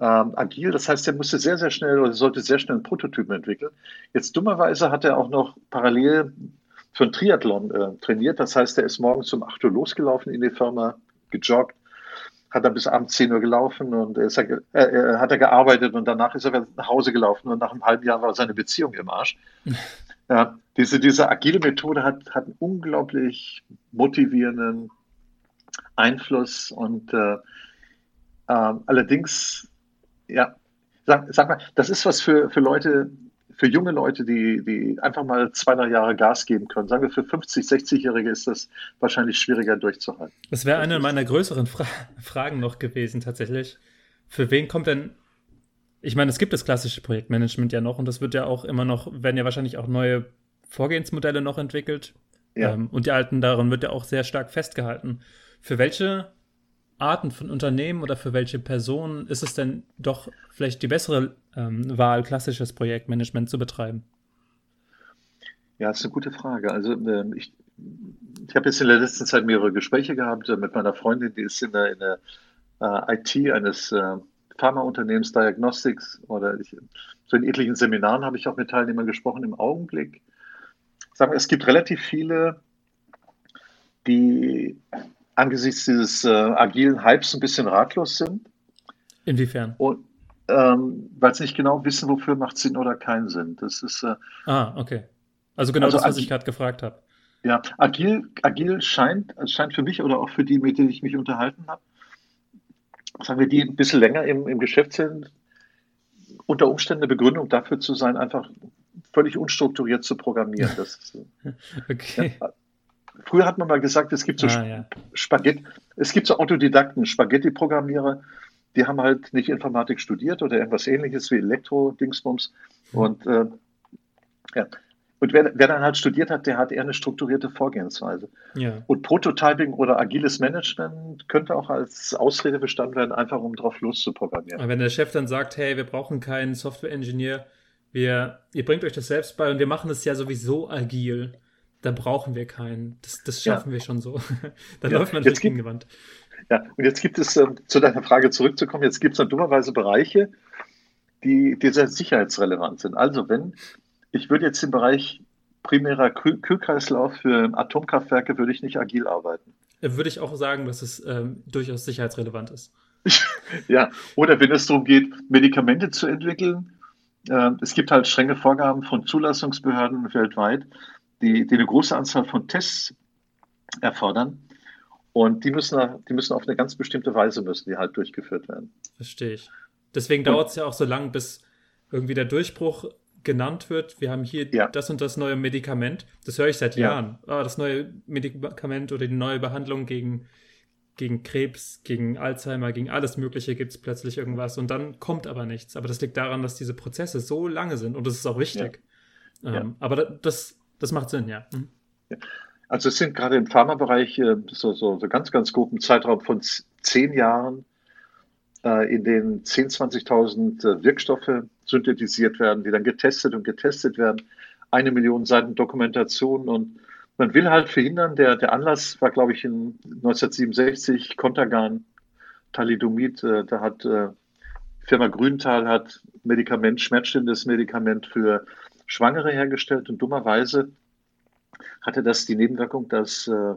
ähm, agil. Das heißt, er musste sehr, sehr schnell oder sollte sehr schnell einen Prototypen entwickeln. Jetzt dummerweise hat er auch noch parallel für einen Triathlon äh, trainiert. Das heißt, er ist morgens um 8 Uhr losgelaufen in die Firma, gejoggt, hat dann bis abends 10 Uhr gelaufen und ist er, äh, hat er gearbeitet und danach ist er nach Hause gelaufen und nach einem halben Jahr war seine Beziehung im Arsch. ja, diese, diese agile Methode hat, hat einen unglaublich motivierenden Einfluss und äh, äh, allerdings, ja, sag, sag mal, das ist was für, für Leute, für junge Leute, die, die einfach mal zwei, drei Jahre Gas geben können. Sagen wir, für 50, 60-Jährige ist das wahrscheinlich schwieriger durchzuhalten. Das wäre eine meiner größeren Fra Fragen noch gewesen, tatsächlich. Für wen kommt denn, ich meine, es gibt das klassische Projektmanagement ja noch und das wird ja auch immer noch, werden ja wahrscheinlich auch neue Vorgehensmodelle noch entwickelt. Ja. Ähm, und die alten daran wird ja auch sehr stark festgehalten. Für welche Arten von Unternehmen oder für welche Personen ist es denn doch vielleicht die bessere ähm, Wahl, klassisches Projektmanagement zu betreiben? Ja, das ist eine gute Frage. Also äh, ich, ich habe jetzt in der letzten Zeit mehrere Gespräche gehabt äh, mit meiner Freundin, die ist in der, in der äh, IT eines äh, Pharmaunternehmens Diagnostics oder ich, so in etlichen Seminaren habe ich auch mit Teilnehmern gesprochen. Im Augenblick sagen wir, es gibt relativ viele, die angesichts dieses äh, agilen Hypes ein bisschen ratlos sind. Inwiefern? Und ähm, weil sie nicht genau wissen, wofür macht Sinn oder keinen Sinn. Das ist. Äh, ah, okay. Also genau also das, was ich gerade gefragt habe. Ja, agil, agil scheint, scheint für mich oder auch für die, mit denen ich mich unterhalten habe, sagen wir, die ein bisschen länger im, im Geschäft sind, unter Umständen eine Begründung dafür zu sein, einfach völlig unstrukturiert zu programmieren. Das, okay. Ja, Früher hat man mal gesagt, es gibt so ah, ja. Spaghetti, es gibt so Autodidakten, Spaghetti-Programmierer, die haben halt nicht Informatik studiert oder irgendwas ähnliches wie Elektro-Dingsbums. Mhm. Und äh, ja. Und wer, wer, dann halt studiert hat, der hat eher eine strukturierte Vorgehensweise. Ja. Und Prototyping oder agiles Management könnte auch als Ausrede bestanden werden, einfach um drauf loszuprogrammieren. Aber wenn der Chef dann sagt, hey, wir brauchen keinen Software-Engineer, wir, ihr bringt euch das selbst bei und wir machen es ja sowieso agil, da brauchen wir keinen. Das, das schaffen ja. wir schon so. da ja. läuft man jetzt gegen die Wand. Ja, und jetzt gibt es, äh, zu deiner Frage zurückzukommen, jetzt gibt es dann dummerweise Bereiche, die, die sehr sicherheitsrelevant sind. Also wenn, ich würde jetzt im Bereich primärer Kühl Kühlkreislauf für Atomkraftwerke, würde ich nicht agil arbeiten. Würde ich auch sagen, dass es ähm, durchaus sicherheitsrelevant ist. ja, oder wenn es darum geht, Medikamente zu entwickeln, äh, es gibt halt strenge Vorgaben von Zulassungsbehörden weltweit die, die eine große Anzahl von Tests erfordern. Und die müssen, die müssen auf eine ganz bestimmte Weise müssen die halt durchgeführt werden. Verstehe ich. Deswegen dauert es ja auch so lange, bis irgendwie der Durchbruch genannt wird. Wir haben hier ja. das und das neue Medikament. Das höre ich seit Jahren. Ja. Ah, das neue Medikament oder die neue Behandlung gegen, gegen Krebs, gegen Alzheimer, gegen alles Mögliche gibt es plötzlich irgendwas und dann kommt aber nichts. Aber das liegt daran, dass diese Prozesse so lange sind und das ist auch wichtig. Ja. Ähm, aber das das macht Sinn, ja. Mhm. Also es sind gerade im Pharmabereich äh, so, so, so ganz, ganz groben Zeitraum von zehn Jahren, äh, in denen 10.000, 20.000 äh, Wirkstoffe synthetisiert werden, die dann getestet und getestet werden. Eine Million Seiten Dokumentation und man will halt verhindern, der, der Anlass war, glaube ich, in 1967, Contagan, Thalidomid, äh, da hat Firma Grüntal hat Medikament, schmerzstillendes Medikament für Schwangere hergestellt und dummerweise hatte das die Nebenwirkung, dass äh,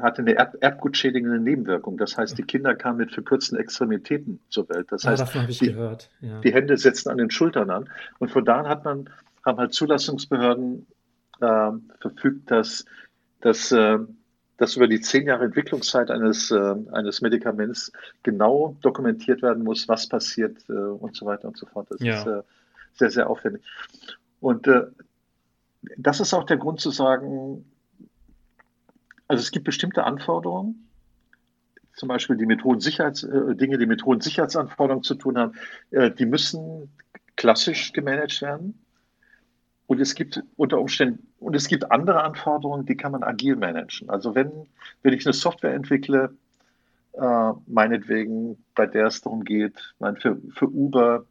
hatte eine Erb erbgutschädigende Nebenwirkung. Das heißt, die Kinder kamen mit verkürzten Extremitäten zur Welt. Das ah, heißt, die, ja. die, Hände setzten an den Schultern an. Und von da an hat man, haben halt Zulassungsbehörden äh, verfügt, dass, dass, äh, dass über die zehn Jahre Entwicklungszeit eines, äh, eines Medikaments genau dokumentiert werden muss, was passiert äh, und so weiter und so fort. Das ja. ist äh, sehr, sehr aufwendig. Und äh, das ist auch der Grund zu sagen, also es gibt bestimmte Anforderungen, zum Beispiel die Methodensicherheits, äh, Dinge, die mit hohen Sicherheitsanforderungen zu tun haben, äh, die müssen klassisch gemanagt werden. Und es gibt unter Umständen, und es gibt andere Anforderungen, die kann man agil managen. Also wenn, wenn ich eine Software entwickle, äh, meinetwegen, bei der es darum geht, mein, für, für Uber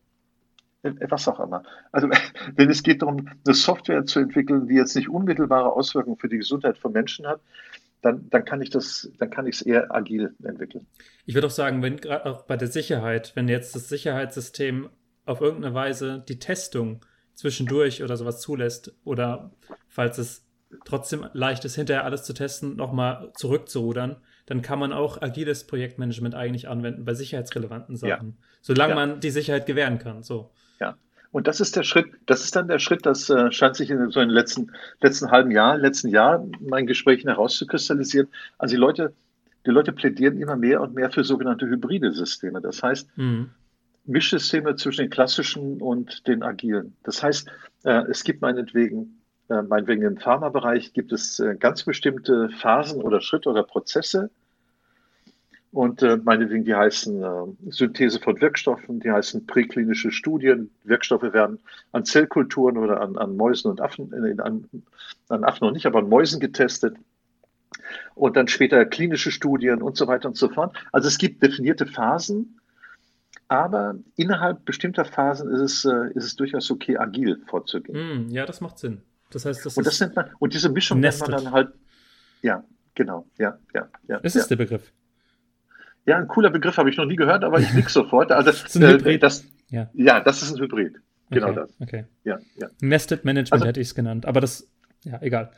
was auch immer. Also wenn es geht darum, eine Software zu entwickeln, die jetzt nicht unmittelbare Auswirkungen für die Gesundheit von Menschen hat, dann, dann kann ich das, dann kann ich es eher agil entwickeln. Ich würde auch sagen, wenn gerade auch bei der Sicherheit, wenn jetzt das Sicherheitssystem auf irgendeine Weise die Testung zwischendurch oder sowas zulässt oder falls es trotzdem leicht ist, hinterher alles zu testen, nochmal zurückzurudern, dann kann man auch agiles Projektmanagement eigentlich anwenden bei sicherheitsrelevanten Sachen. Ja. Solange ja. man die Sicherheit gewähren kann. So. Ja. Und das ist der Schritt, das ist dann der Schritt, das äh, scheint sich in so einem letzten, letzten halben Jahr, letzten Jahr meinen Gesprächen herauszukristallisieren. Also die Leute, die Leute plädieren immer mehr und mehr für sogenannte hybride Systeme. Das heißt, mhm. Mischsysteme zwischen den klassischen und den agilen. Das heißt, äh, es gibt meinetwegen, äh, meinetwegen im Pharmabereich gibt es äh, ganz bestimmte Phasen oder Schritte oder Prozesse, und äh, meinetwegen, die heißen äh, Synthese von Wirkstoffen, die heißen präklinische Studien. Wirkstoffe werden an Zellkulturen oder an, an Mäusen und Affen, äh, an, an Affen noch nicht, aber an Mäusen getestet. Und dann später klinische Studien und so weiter und so fort. Also es gibt definierte Phasen, aber innerhalb bestimmter Phasen ist es, äh, ist es durchaus okay, agil vorzugehen. Mm, ja, das macht Sinn. Das heißt, das und, das nennt man, und diese Mischung nennt man dann halt, ja, genau, ja, ja, ja. Das ja. ist der Begriff. Ja, ein cooler Begriff habe ich noch nie gehört, aber ich nick sofort. Also, das ist ein Hybrid. Äh, das, ja. ja, das ist ein Hybrid. Genau okay, das. Okay. Ja, ja. Nested Management also, hätte ich es genannt, aber das, ja, egal.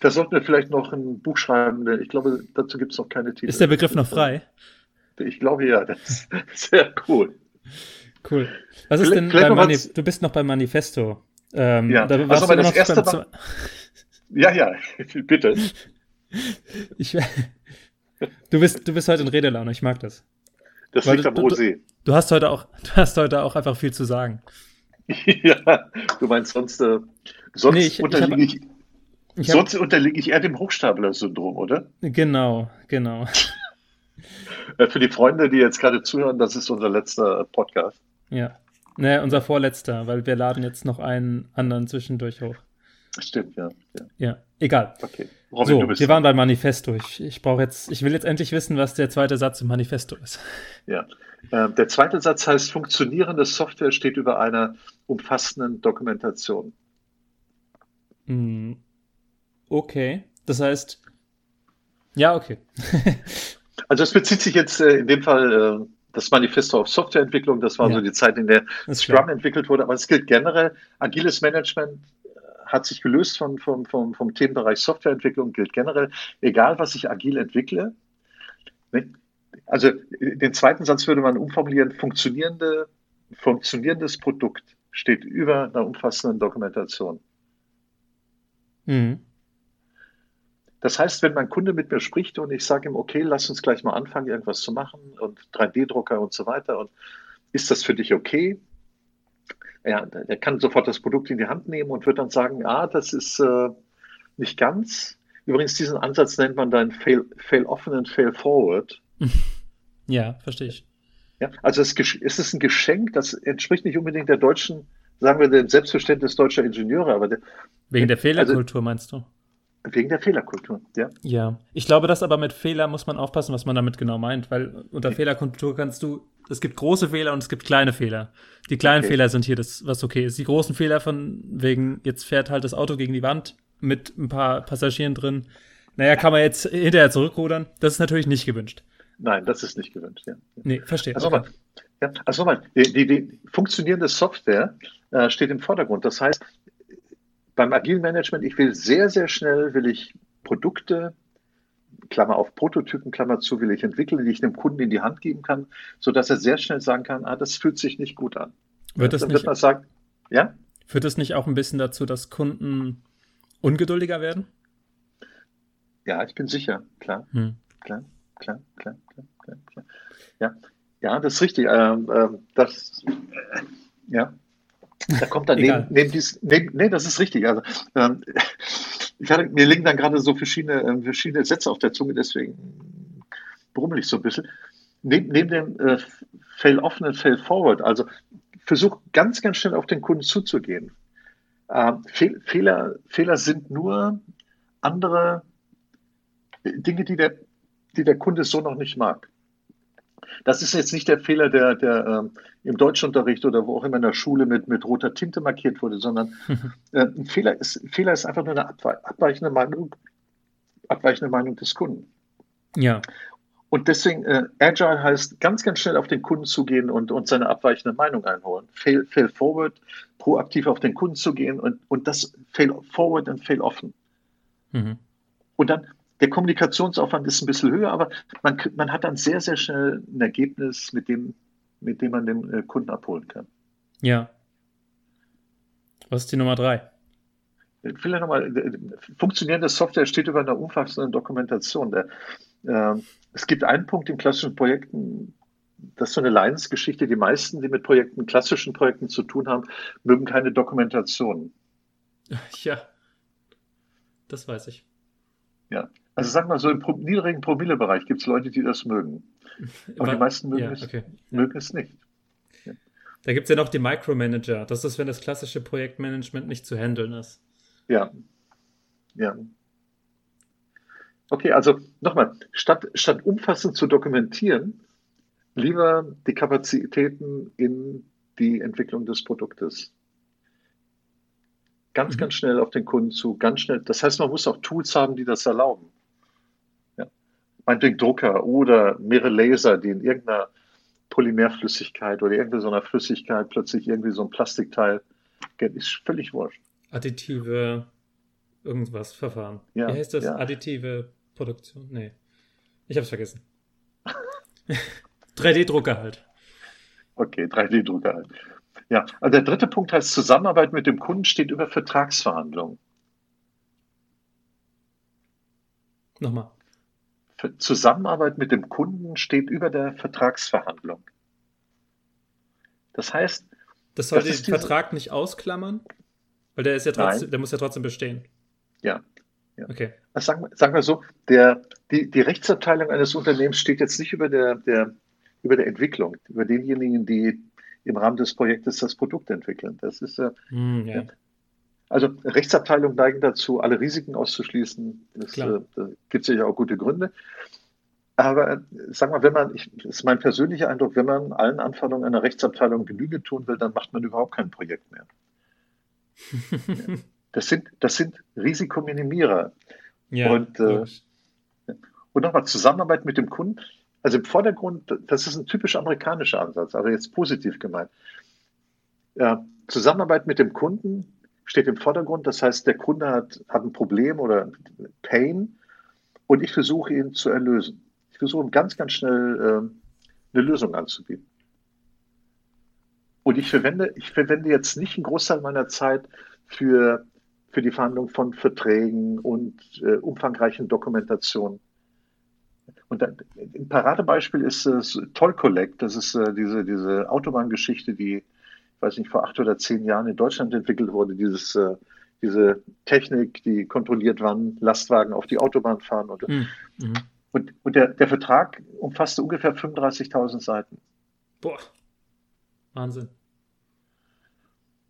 Da sollten wir vielleicht noch ein Buch schreiben. Ich glaube, dazu gibt es noch keine Titel. Ist der Begriff noch frei? Ich glaube ja, das ist sehr cool. Cool. Was ist denn bei Mani Du bist noch beim Manifesto. Ähm, ja, da warst also das erste beim... Ja, ja, bitte. Ich, Du bist, du bist heute in Redelaune, ich mag das. Das Weil liegt am Rosé. Du, du, hast heute auch, du hast heute auch einfach viel zu sagen. ja, du meinst sonst, äh, sonst nee, ich, unterliege ich, ich, hab, sonst unterliege ich eher dem Hochstapler-Syndrom, oder? Genau, genau. Äh, für die Freunde, die jetzt gerade zuhören, das ist unser letzter Podcast. Ja. Naja, unser vorletzter, weil wir laden jetzt noch einen anderen zwischendurch hoch. Stimmt, ja. Ja, ja egal. Okay. Robin, so, wir waren beim Manifesto. Ich, ich brauche jetzt, ich will jetzt endlich wissen, was der zweite Satz im Manifesto ist. Ja, äh, der zweite Satz heißt, funktionierende Software steht über einer umfassenden Dokumentation. Mm, okay, das heißt, ja, okay. also es bezieht sich jetzt äh, in dem Fall äh, das Manifesto auf Softwareentwicklung, das war ja. so die Zeit, in der Scrum entwickelt wurde, aber es gilt generell, agiles Management hat sich gelöst vom, vom, vom, vom Themenbereich Softwareentwicklung, gilt generell, egal was ich agil entwickle. Also den zweiten Satz würde man umformulieren, funktionierende, funktionierendes Produkt steht über einer umfassenden Dokumentation. Mhm. Das heißt, wenn mein Kunde mit mir spricht und ich sage ihm, okay, lass uns gleich mal anfangen, irgendwas zu machen und 3D-Drucker und so weiter und ist das für dich okay? Ja, der kann sofort das Produkt in die Hand nehmen und wird dann sagen, ah, das ist äh, nicht ganz. Übrigens, diesen Ansatz nennt man dann Fail, fail Often und Fail Forward. Ja, verstehe ich. Ja, also es, es ist ein Geschenk, das entspricht nicht unbedingt der deutschen, sagen wir, dem Selbstverständnis deutscher Ingenieure, aber der, Wegen der Fehlerkultur also, meinst du? Wegen der Fehlerkultur, ja. Ja, ich glaube, dass aber mit Fehler muss man aufpassen, was man damit genau meint, weil unter ja. Fehlerkultur kannst du es gibt große Fehler und es gibt kleine Fehler. Die kleinen okay. Fehler sind hier das, was okay ist. Die großen Fehler von wegen, jetzt fährt halt das Auto gegen die Wand mit ein paar Passagieren drin. Naja, kann man jetzt hinterher zurückrudern. Das ist natürlich nicht gewünscht. Nein, das ist nicht gewünscht, ja. Nee, verstehe. Also okay. mal, ja, also mal, die, die, die funktionierende Software äh, steht im Vordergrund. Das heißt, beim agilen Management, ich will sehr, sehr schnell, will ich Produkte Klammer auf Prototypen, Klammer zu, will ich entwickeln, die ich dem Kunden in die Hand geben kann, sodass er sehr schnell sagen kann, ah, das fühlt sich nicht gut an. Wird das nicht, wird sagen, ja? Führt das nicht auch ein bisschen dazu, dass Kunden ungeduldiger werden? Ja, ich bin sicher, klar. Hm. Klar, klar, klar, klar, klar, klar. Ja, ja, das ist richtig. Ähm, ähm, das, äh, ja, da kommt dann neben, neben dies, neben, nee, das ist richtig. Also, ähm, ich hatte, mir liegen dann gerade so verschiedene, äh, verschiedene Sätze auf der Zunge, deswegen brummel ich so ein bisschen. Neben, neben dem äh, Fail Offen und Fail Forward, also versuch ganz, ganz schnell auf den Kunden zuzugehen. Äh, Fehl, Fehler, Fehler sind nur andere Dinge, die der, die der Kunde so noch nicht mag. Das ist jetzt nicht der Fehler, der, der ähm, im Deutschunterricht oder wo auch immer in der Schule mit, mit roter Tinte markiert wurde, sondern äh, ein, Fehler ist, ein Fehler ist einfach nur eine abweichende Meinung, abweichende Meinung des Kunden. Ja. Und deswegen, äh, Agile heißt ganz, ganz schnell auf den Kunden zugehen und, und seine abweichende Meinung einholen. Fail, fail forward, proaktiv auf den Kunden zu gehen und, und das fail forward und fail offen. Mhm. Und dann, der Kommunikationsaufwand ist ein bisschen höher, aber man, man hat dann sehr, sehr schnell ein Ergebnis, mit dem, mit dem man den äh, Kunden abholen kann. Ja. Was ist die Nummer drei? Vielleicht nochmal, funktionierende Software steht über einer umfassenden Dokumentation. Der, äh, es gibt einen Punkt in klassischen Projekten, das ist so eine Leidensgeschichte. Die meisten, die mit Projekten, klassischen Projekten zu tun haben, mögen keine Dokumentation. Ja, das weiß ich. Ja, also sag mal so, im niedrigen Promillebereich gibt es Leute, die das mögen. Aber die meisten mögen, ja, es, okay. mögen es nicht. Ja. Da gibt es ja noch die Micromanager. Das ist, wenn das klassische Projektmanagement nicht zu handeln ist. Ja. Ja. Okay, also nochmal, statt, statt umfassend zu dokumentieren, lieber die Kapazitäten in die Entwicklung des Produktes. Ganz, mhm. ganz schnell auf den Kunden zu, ganz schnell. Das heißt, man muss auch Tools haben, die das erlauben. Meinetwegen Drucker oder mehrere Laser, die in irgendeiner Polymerflüssigkeit oder irgendeiner Flüssigkeit plötzlich irgendwie so ein Plastikteil, ist völlig wurscht. Additive irgendwas Verfahren. Ja, Wie heißt das? Ja. Additive Produktion? Nee. Ich hab's vergessen. 3D-Drucker halt. Okay, 3D-Drucker halt. Ja, also der dritte Punkt heißt, Zusammenarbeit mit dem Kunden steht über Vertragsverhandlungen. Nochmal. Zusammenarbeit mit dem Kunden steht über der Vertragsverhandlung. Das heißt. Das soll das den Vertrag nicht ausklammern? Weil der ist ja trotzdem, der muss ja trotzdem bestehen. Ja. ja. Okay. Also sagen, sagen wir so, der, die, die Rechtsabteilung eines Unternehmens steht jetzt nicht über der, der, über der Entwicklung, über denjenigen, die im Rahmen des Projektes das Produkt entwickeln. Das ist mm, ja. Also Rechtsabteilungen neigen dazu, alle Risiken auszuschließen. Das, äh, da gibt es sicher auch gute Gründe. Aber äh, sag mal, wenn man, ich, das ist mein persönlicher Eindruck, wenn man allen Anforderungen einer Rechtsabteilung Genüge tun will, dann macht man überhaupt kein Projekt mehr. das, sind, das sind Risikominimierer. Ja, und äh, und nochmal Zusammenarbeit mit dem Kunden. Also im Vordergrund, das ist ein typisch amerikanischer Ansatz, aber jetzt positiv gemeint. Ja, Zusammenarbeit mit dem Kunden steht im Vordergrund. Das heißt, der Kunde hat, hat ein Problem oder Pain und ich versuche ihn zu erlösen. Ich versuche ihm ganz, ganz schnell äh, eine Lösung anzubieten. Und ich verwende, ich verwende jetzt nicht einen Großteil meiner Zeit für, für die Verhandlung von Verträgen und äh, umfangreichen Dokumentationen. Und dann, ein Paradebeispiel ist das Toll Collect. Das ist äh, diese, diese Autobahngeschichte, die, weiß nicht, vor acht oder zehn Jahren in Deutschland entwickelt wurde. Dieses, äh, diese Technik, die kontrolliert, wann Lastwagen auf die Autobahn fahren. Und, mhm. und, und der, der Vertrag umfasste ungefähr 35.000 Seiten. Boah. Wahnsinn.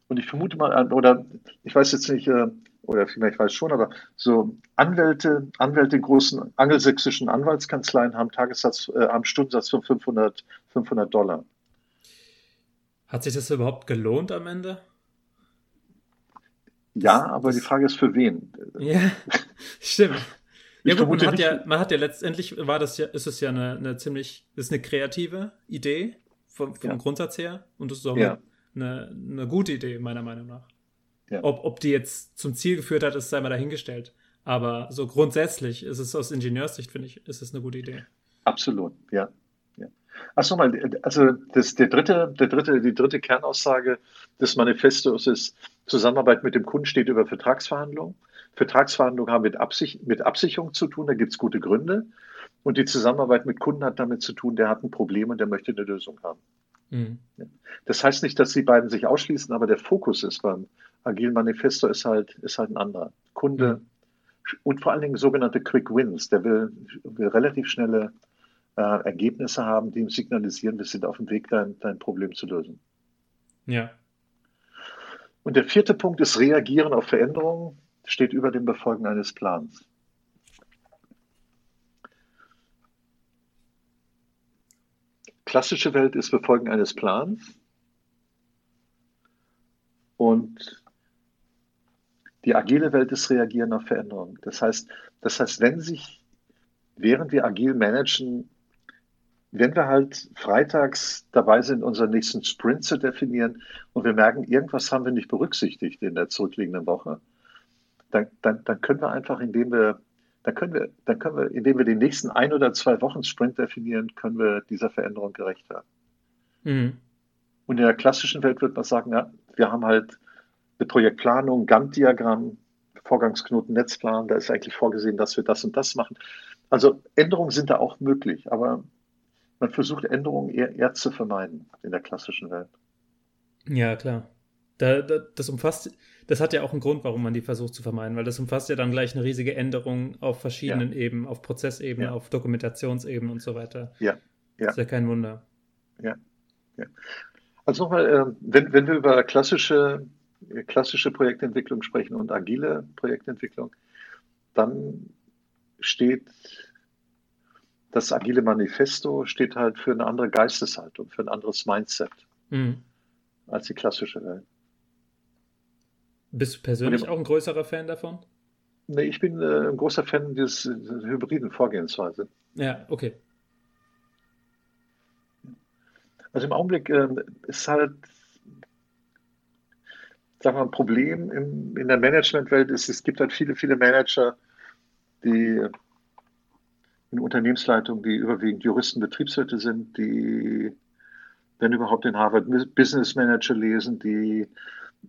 Und ich vermute mal, oder ich weiß jetzt nicht, äh, oder vielleicht weiß schon, aber so Anwälte, Anwälte in großen angelsächsischen Anwaltskanzleien haben Tagessatz, äh, haben Stundensatz von 500, 500 Dollar. Hat sich das überhaupt gelohnt am Ende? Ja, aber die Frage ist für wen? Ja, stimmt. Ja gut, man hat ja, man hat ja letztendlich war das ja, ist es ja eine, eine ziemlich, ist eine kreative Idee vom, vom ja. Grundsatz her und das ist auch ja. eine, eine gute Idee, meiner Meinung nach. Ja. Ob, ob die jetzt zum Ziel geführt hat, ist sei mal dahingestellt. Aber so grundsätzlich ist es aus Ingenieurssicht, finde ich, ist es eine gute Idee. Absolut, ja. Achso, mal, also das, der dritte, der dritte, die dritte Kernaussage des Manifestos ist, Zusammenarbeit mit dem Kunden steht über Vertragsverhandlungen. Vertragsverhandlungen haben mit, Absicht, mit Absicherung zu tun, da gibt es gute Gründe. Und die Zusammenarbeit mit Kunden hat damit zu tun, der hat ein Problem und der möchte eine Lösung haben. Mhm. Das heißt nicht, dass die beiden sich ausschließen, aber der Fokus ist beim Agilen Manifesto ist halt, ist halt ein anderer. Kunde mhm. und vor allen Dingen sogenannte Quick Wins. Der will, will relativ schnelle äh, Ergebnisse haben, die ihm signalisieren, wir sind auf dem Weg, dein, dein Problem zu lösen. Ja. Und der vierte Punkt ist Reagieren auf Veränderungen, steht über dem Befolgen eines Plans. klassische Welt ist Befolgen eines Plans. Und die agile Welt ist Reagieren auf Veränderungen. Das heißt, das heißt, wenn sich, während wir agil managen, wenn wir halt freitags dabei sind, unseren nächsten Sprint zu definieren und wir merken, irgendwas haben wir nicht berücksichtigt in der zurückliegenden Woche, dann, dann, dann können wir einfach, indem wir, dann können wir, dann können wir, indem wir den nächsten ein oder zwei Wochen Sprint definieren, können wir dieser Veränderung gerecht werden. Mhm. Und in der klassischen Welt würde man sagen, ja, wir haben halt eine Projektplanung, Gantt-Diagramm, Vorgangsknoten, Netzplan, da ist eigentlich vorgesehen, dass wir das und das machen. Also Änderungen sind da auch möglich, aber man versucht Änderungen eher, eher zu vermeiden in der klassischen Welt. Ja, klar. Da, da, das umfasst, das hat ja auch einen Grund, warum man die versucht zu vermeiden, weil das umfasst ja dann gleich eine riesige Änderung auf verschiedenen ja. Ebenen, auf Prozessebene, ja. auf Dokumentationsebene und so weiter. Ja. ja. Ist ja kein Wunder. Ja. ja. Also nochmal, äh, wenn, wenn wir über klassische, klassische Projektentwicklung sprechen und agile Projektentwicklung, dann steht das agile Manifesto steht halt für eine andere Geisteshaltung, für ein anderes Mindset mhm. als die klassische Welt. Bist du persönlich auch ein größerer Fan davon? Nee, ich bin äh, ein großer Fan dieses, dieser hybriden Vorgehensweise. Ja, okay. Also im Augenblick äh, ist halt, sagen wir mal, ein Problem im, in der Managementwelt ist, es gibt halt viele, viele Manager, die in Unternehmensleitungen, die überwiegend Juristen, Betriebswirte sind, die wenn überhaupt den Harvard Business Manager lesen, die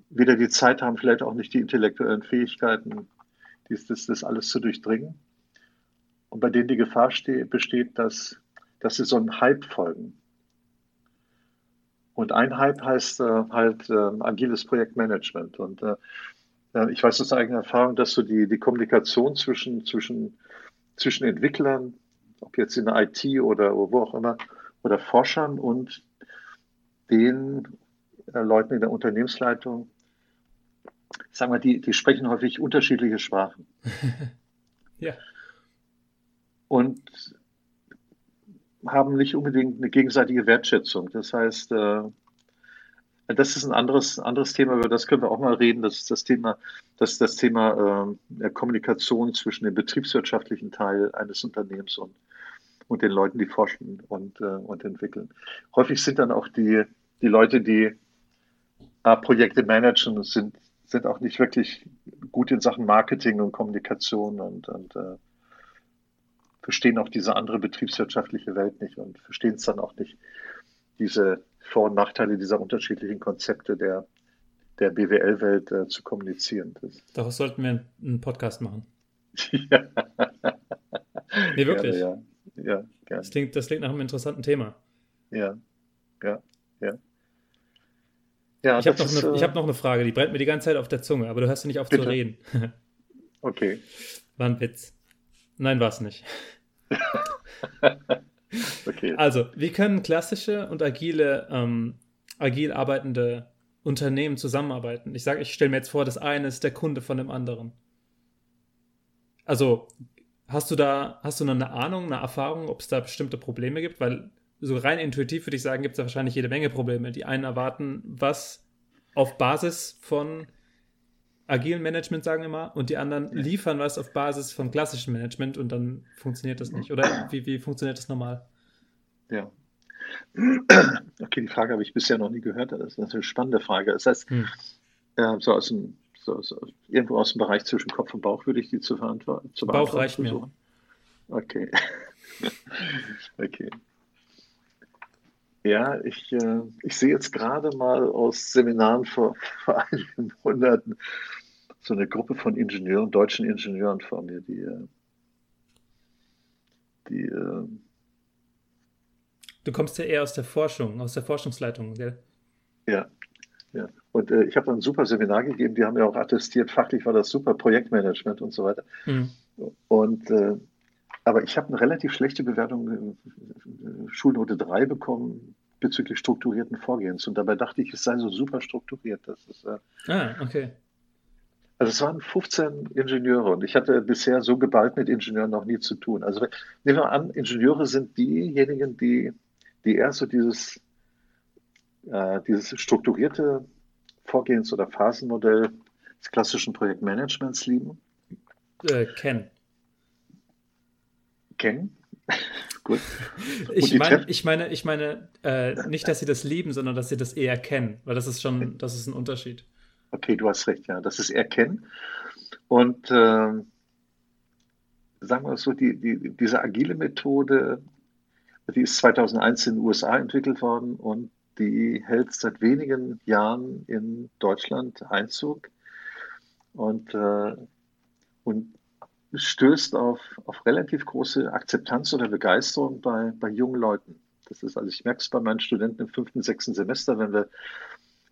weder die Zeit haben, vielleicht auch nicht die intellektuellen Fähigkeiten, dies, das, das alles zu durchdringen. Und bei denen die Gefahr steht, besteht, dass, dass sie so einen Hype folgen. Und ein Hype heißt äh, halt äh, agiles Projektmanagement. Und äh, äh, ich weiß aus eigener Erfahrung, dass so die, die Kommunikation zwischen, zwischen, zwischen Entwicklern, ob jetzt in der IT oder wo auch immer, oder Forschern und den äh, Leuten in der Unternehmensleitung, sagen wir, die, die sprechen häufig unterschiedliche Sprachen. ja. Und haben nicht unbedingt eine gegenseitige Wertschätzung. Das heißt, äh, das ist ein anderes, anderes Thema, über das können wir auch mal reden. Das ist das Thema, das, das Thema äh, Kommunikation zwischen dem betriebswirtschaftlichen Teil eines Unternehmens und, und den Leuten, die forschen und, äh, und entwickeln. Häufig sind dann auch die, die Leute, die äh, Projekte managen, sind, sind auch nicht wirklich gut in Sachen Marketing und Kommunikation und, und äh, verstehen auch diese andere betriebswirtschaftliche Welt nicht und verstehen es dann auch nicht, diese Vor- und Nachteile dieser unterschiedlichen Konzepte der, der BWL-Welt äh, zu kommunizieren. Das Daraus sollten wir einen Podcast machen. ja. Nee, wirklich. Gerne, ja. ja gerne. Das, klingt, das klingt nach einem interessanten Thema. Ja, ja, ja. Ja, ich habe noch, eine, äh, hab noch eine Frage, die brennt mir die ganze Zeit auf der Zunge, aber du hörst ja nicht auf bitte? zu reden. okay. War ein Witz. Nein, war es nicht. okay. Also, wie können klassische und agile, ähm, agil arbeitende Unternehmen zusammenarbeiten? Ich sage, ich stelle mir jetzt vor, das eine ist der Kunde von dem anderen. Also, hast du da, hast du eine Ahnung, eine Erfahrung, ob es da bestimmte Probleme gibt? Weil so rein intuitiv würde ich sagen, gibt es da wahrscheinlich jede Menge Probleme. Die einen erwarten was auf Basis von agilen Management, sagen wir mal, und die anderen liefern was auf Basis von klassischem Management und dann funktioniert das nicht. Oder wie, wie funktioniert das normal? Ja. Okay, die Frage habe ich bisher noch nie gehört. Das ist eine spannende Frage. Das heißt, hm. äh, so aus dem, so, so, irgendwo aus dem Bereich zwischen Kopf und Bauch würde ich die zu verantworten. Zu Bauch reicht mir. Okay. okay. Ja, ich, äh, ich sehe jetzt gerade mal aus Seminaren vor, vor einigen Monaten so eine Gruppe von Ingenieuren, deutschen Ingenieuren vor mir, die, äh, die äh, Du kommst ja eher aus der Forschung, aus der Forschungsleitung, gell? Ja, ja. Und äh, ich habe ein super Seminar gegeben, die haben ja auch attestiert, fachlich war das super, Projektmanagement und so weiter. Mhm. Und äh, aber ich habe eine relativ schlechte Bewertung, äh, Schulnote 3 bekommen bezüglich strukturierten Vorgehens. Und dabei dachte ich, es sei so super strukturiert. Das ist, äh, ah, okay. Also es waren 15 Ingenieure und ich hatte bisher so geballt mit Ingenieuren noch nie zu tun. Also nehmen wir an, Ingenieure sind diejenigen, die, die eher so dieses, äh, dieses strukturierte Vorgehens- oder Phasenmodell des klassischen Projektmanagements lieben. Äh, Ken kennen. Gut. Ich, mein, ich meine, ich meine äh, nicht, dass sie das lieben, sondern dass sie das eher kennen, weil das ist schon, das ist ein Unterschied. Okay, du hast recht, ja, das ist eher kennen. Und äh, sagen wir so, die, die, diese agile Methode, die ist 2001 in den USA entwickelt worden und die hält seit wenigen Jahren in Deutschland Einzug und, äh, und stößt auf, auf relativ große Akzeptanz oder Begeisterung bei, bei jungen Leuten. Das ist, also ich merke es bei meinen Studenten im fünften, sechsten Semester, wenn wir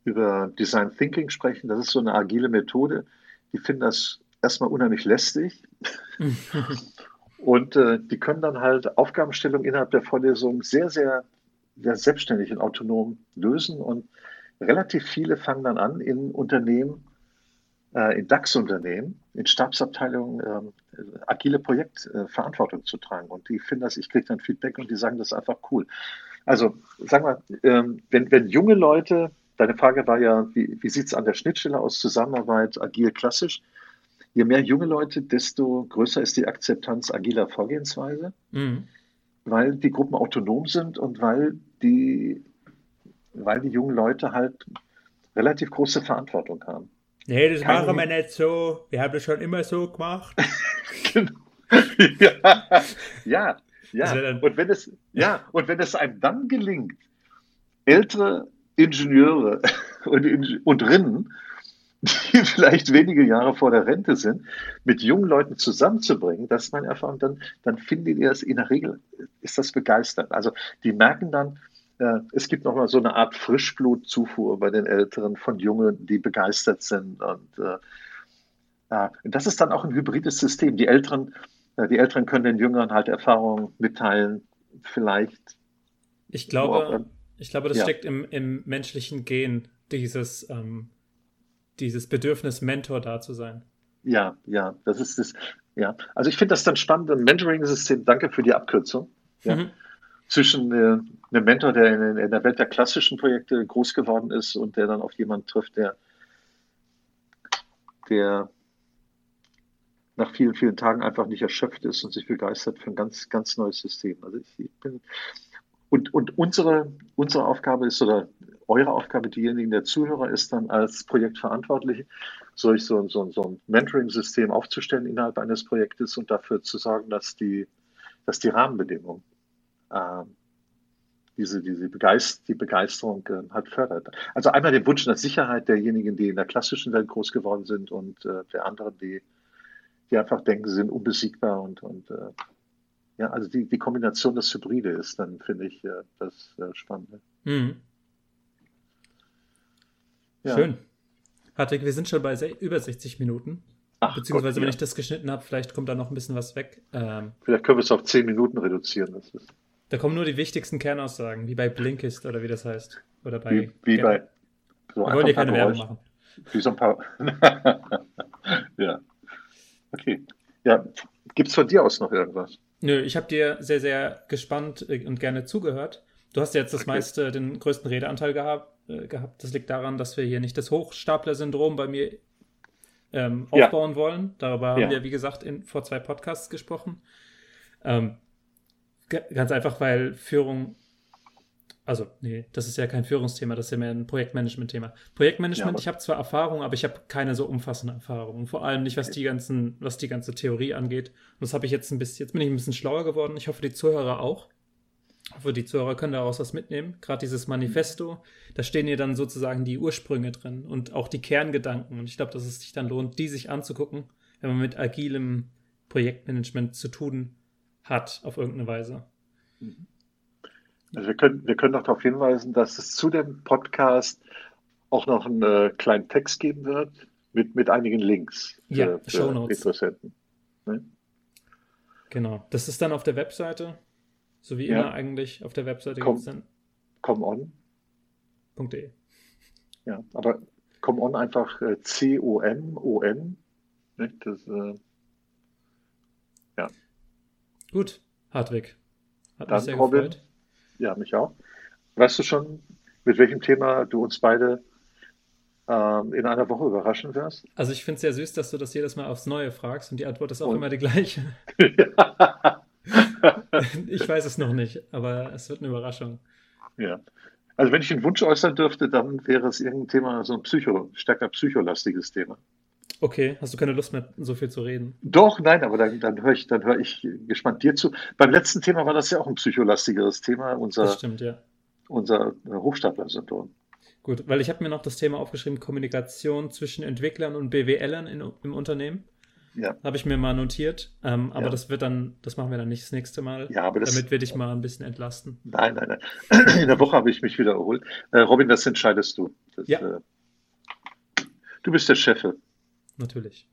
über Design Thinking sprechen, das ist so eine agile Methode. Die finden das erstmal unheimlich lästig. und äh, die können dann halt Aufgabenstellungen innerhalb der Vorlesung sehr, sehr, sehr selbstständig und autonom lösen. Und relativ viele fangen dann an, in Unternehmen, äh, in DAX-Unternehmen, in Stabsabteilungen äh, agile Projektverantwortung äh, zu tragen. Und die finden das, ich kriege dann Feedback und die sagen, das ist einfach cool. Also, sagen wir, ähm, wenn, wenn junge Leute Deine Frage war ja, wie, wie sieht es an der Schnittstelle aus, Zusammenarbeit, agil, klassisch? Je mehr junge Leute, desto größer ist die Akzeptanz agiler Vorgehensweise, mhm. weil die Gruppen autonom sind und weil die, weil die jungen Leute halt relativ große Verantwortung haben. Nee, das Keine machen wir nicht so. Wir haben das schon immer so gemacht. genau. ja, ja. ja. Und wenn es, ja, und wenn es einem dann gelingt, ältere Ingenieure und, und Rinnen, die vielleicht wenige Jahre vor der Rente sind, mit jungen Leuten zusammenzubringen, das ist meine Erfahrung, dann, dann findet ihr es in der Regel, ist das begeisternd. Also die merken dann, es gibt nochmal so eine Art Frischblutzufuhr bei den Älteren von Jungen, die begeistert sind. Und äh, das ist dann auch ein hybrides System. Die Älteren, äh, die Älteren können den Jüngeren halt Erfahrungen mitteilen, vielleicht. Ich glaube, ich glaube, das ja. steckt im, im menschlichen Gen, dieses, ähm, dieses Bedürfnis, Mentor da zu sein. Ja, ja, das ist das. Ja, also ich finde das dann spannend, ein Mentoring-System, danke für die Abkürzung. Ja. Mhm. Zwischen äh, einem Mentor, der in, in, der Welt der klassischen Projekte groß geworden ist und der dann auf jemanden trifft, der, der nach vielen, vielen Tagen einfach nicht erschöpft ist und sich begeistert für ein ganz, ganz neues System. Also ich, ich bin, und, und unsere, unsere Aufgabe ist, oder eure Aufgabe, diejenigen der Zuhörer, ist dann als Projektverantwortliche, solch so, so, so ein Mentoring-System aufzustellen innerhalb eines Projektes und dafür zu sorgen, dass die, dass die Rahmenbedingungen diese, diese Begeist, die Begeisterung äh, halt fördert. Also einmal den Wunsch nach Sicherheit derjenigen, die in der klassischen Welt groß geworden sind und äh, der anderen, die, die einfach denken, sie sind unbesiegbar und, und äh, ja, also die, die Kombination das Hybride ist, dann finde ich äh, das äh, Spannende. Mhm. Ja. Schön. Patrick, wir sind schon bei über 60 Minuten. Ach Beziehungsweise, Gott, wenn ja. ich das geschnitten habe, vielleicht kommt da noch ein bisschen was weg. Ähm, vielleicht können wir es auf 10 Minuten reduzieren. Das ist da kommen nur die wichtigsten Kernaussagen, wie bei Blinkist oder wie das heißt. Oder bei. Wie, wie bei. So wir wollen hier keine Werbung machen. Wie so ein paar. ja. Okay. Ja, gibt es von dir aus noch irgendwas? Nö, ich habe dir sehr, sehr gespannt äh, und gerne zugehört. Du hast jetzt das okay. meiste, den größten Redeanteil gehabt, äh, gehabt. Das liegt daran, dass wir hier nicht das Hochstapler-Syndrom bei mir ähm, aufbauen ja. wollen. Darüber haben ja. wir, wie gesagt, in, vor zwei Podcasts gesprochen. Ähm, ganz einfach, weil Führung also, nee, das ist ja kein Führungsthema, das ist ja mehr ein Projektmanagement-Thema. Projektmanagement, ja, ich habe zwar Erfahrung, aber ich habe keine so umfassende Erfahrung. Vor allem nicht, was die ganzen, was die ganze Theorie angeht. Und das habe ich jetzt ein bisschen, jetzt bin ich ein bisschen schlauer geworden. Ich hoffe, die Zuhörer auch. Ich hoffe, die Zuhörer können daraus was mitnehmen. Gerade dieses Manifesto, da stehen hier dann sozusagen die Ursprünge drin und auch die Kerngedanken. Und ich glaube, dass es sich dann lohnt, die sich anzugucken, wenn man mit agilem Projektmanagement zu tun hat, auf irgendeine Weise. Also wir können, wir können noch darauf hinweisen, dass es zu dem Podcast auch noch einen äh, kleinen Text geben wird mit, mit einigen Links für, ja, für Interessenten. Ne? Genau. Das ist dann auf der Webseite, so wie ja. immer eigentlich auf der Webseite gibt es dann. Come on.de. Ja, aber come on einfach äh, C-O-M-O-N. Ne? Das, äh, ja. Gut, Hartwig. Hat dann, mich sehr Robin, gefreut. Ja, mich auch. Weißt du schon, mit welchem Thema du uns beide ähm, in einer Woche überraschen wirst? Also ich finde es sehr süß, dass du das jedes Mal aufs Neue fragst und die Antwort ist auch und? immer die gleiche. Ich weiß es noch nicht, aber es wird eine Überraschung. Ja. Also wenn ich einen Wunsch äußern dürfte, dann wäre es irgendein Thema, so ein Psycho, stärker psycholastiges Thema. Okay, hast du keine Lust mehr, so viel zu reden? Doch, nein, aber dann, dann höre ich, dann höre ich gespannt dir zu. Beim letzten Thema war das ja auch ein psycholastigeres Thema, unser, Das stimmt, ja. unser äh, Hochstapler-Syndrom. Gut, weil ich habe mir noch das Thema aufgeschrieben, Kommunikation zwischen Entwicklern und BWLern in, im Unternehmen. Ja. Habe ich mir mal notiert. Ähm, aber Ja. das wird dann, das machen wir dann nicht das nächste Mal. Ja, aber das- damit wir dich mal ein bisschen entlasten. Nein, nein, nein. In der Woche habe ich mich wieder erholt. Äh, Robin, das entscheidest du. Das, Ja. äh, du bist der Chef. Natürlich.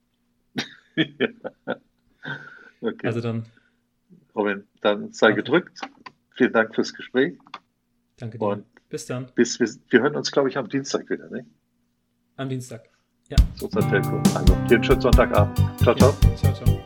okay. Also dann, Robin, dann sei Okay. gedrückt. Vielen Dank fürs Gespräch. danke dir. Und- Bis dann. Bis, wir, wir hören uns, glaube ich, am Dienstag wieder. Ne? Am Dienstag. Ist unser Telco. Also, dir einen schönen Sonntagabend. Ciao, ciao. Ja, ciao, ciao.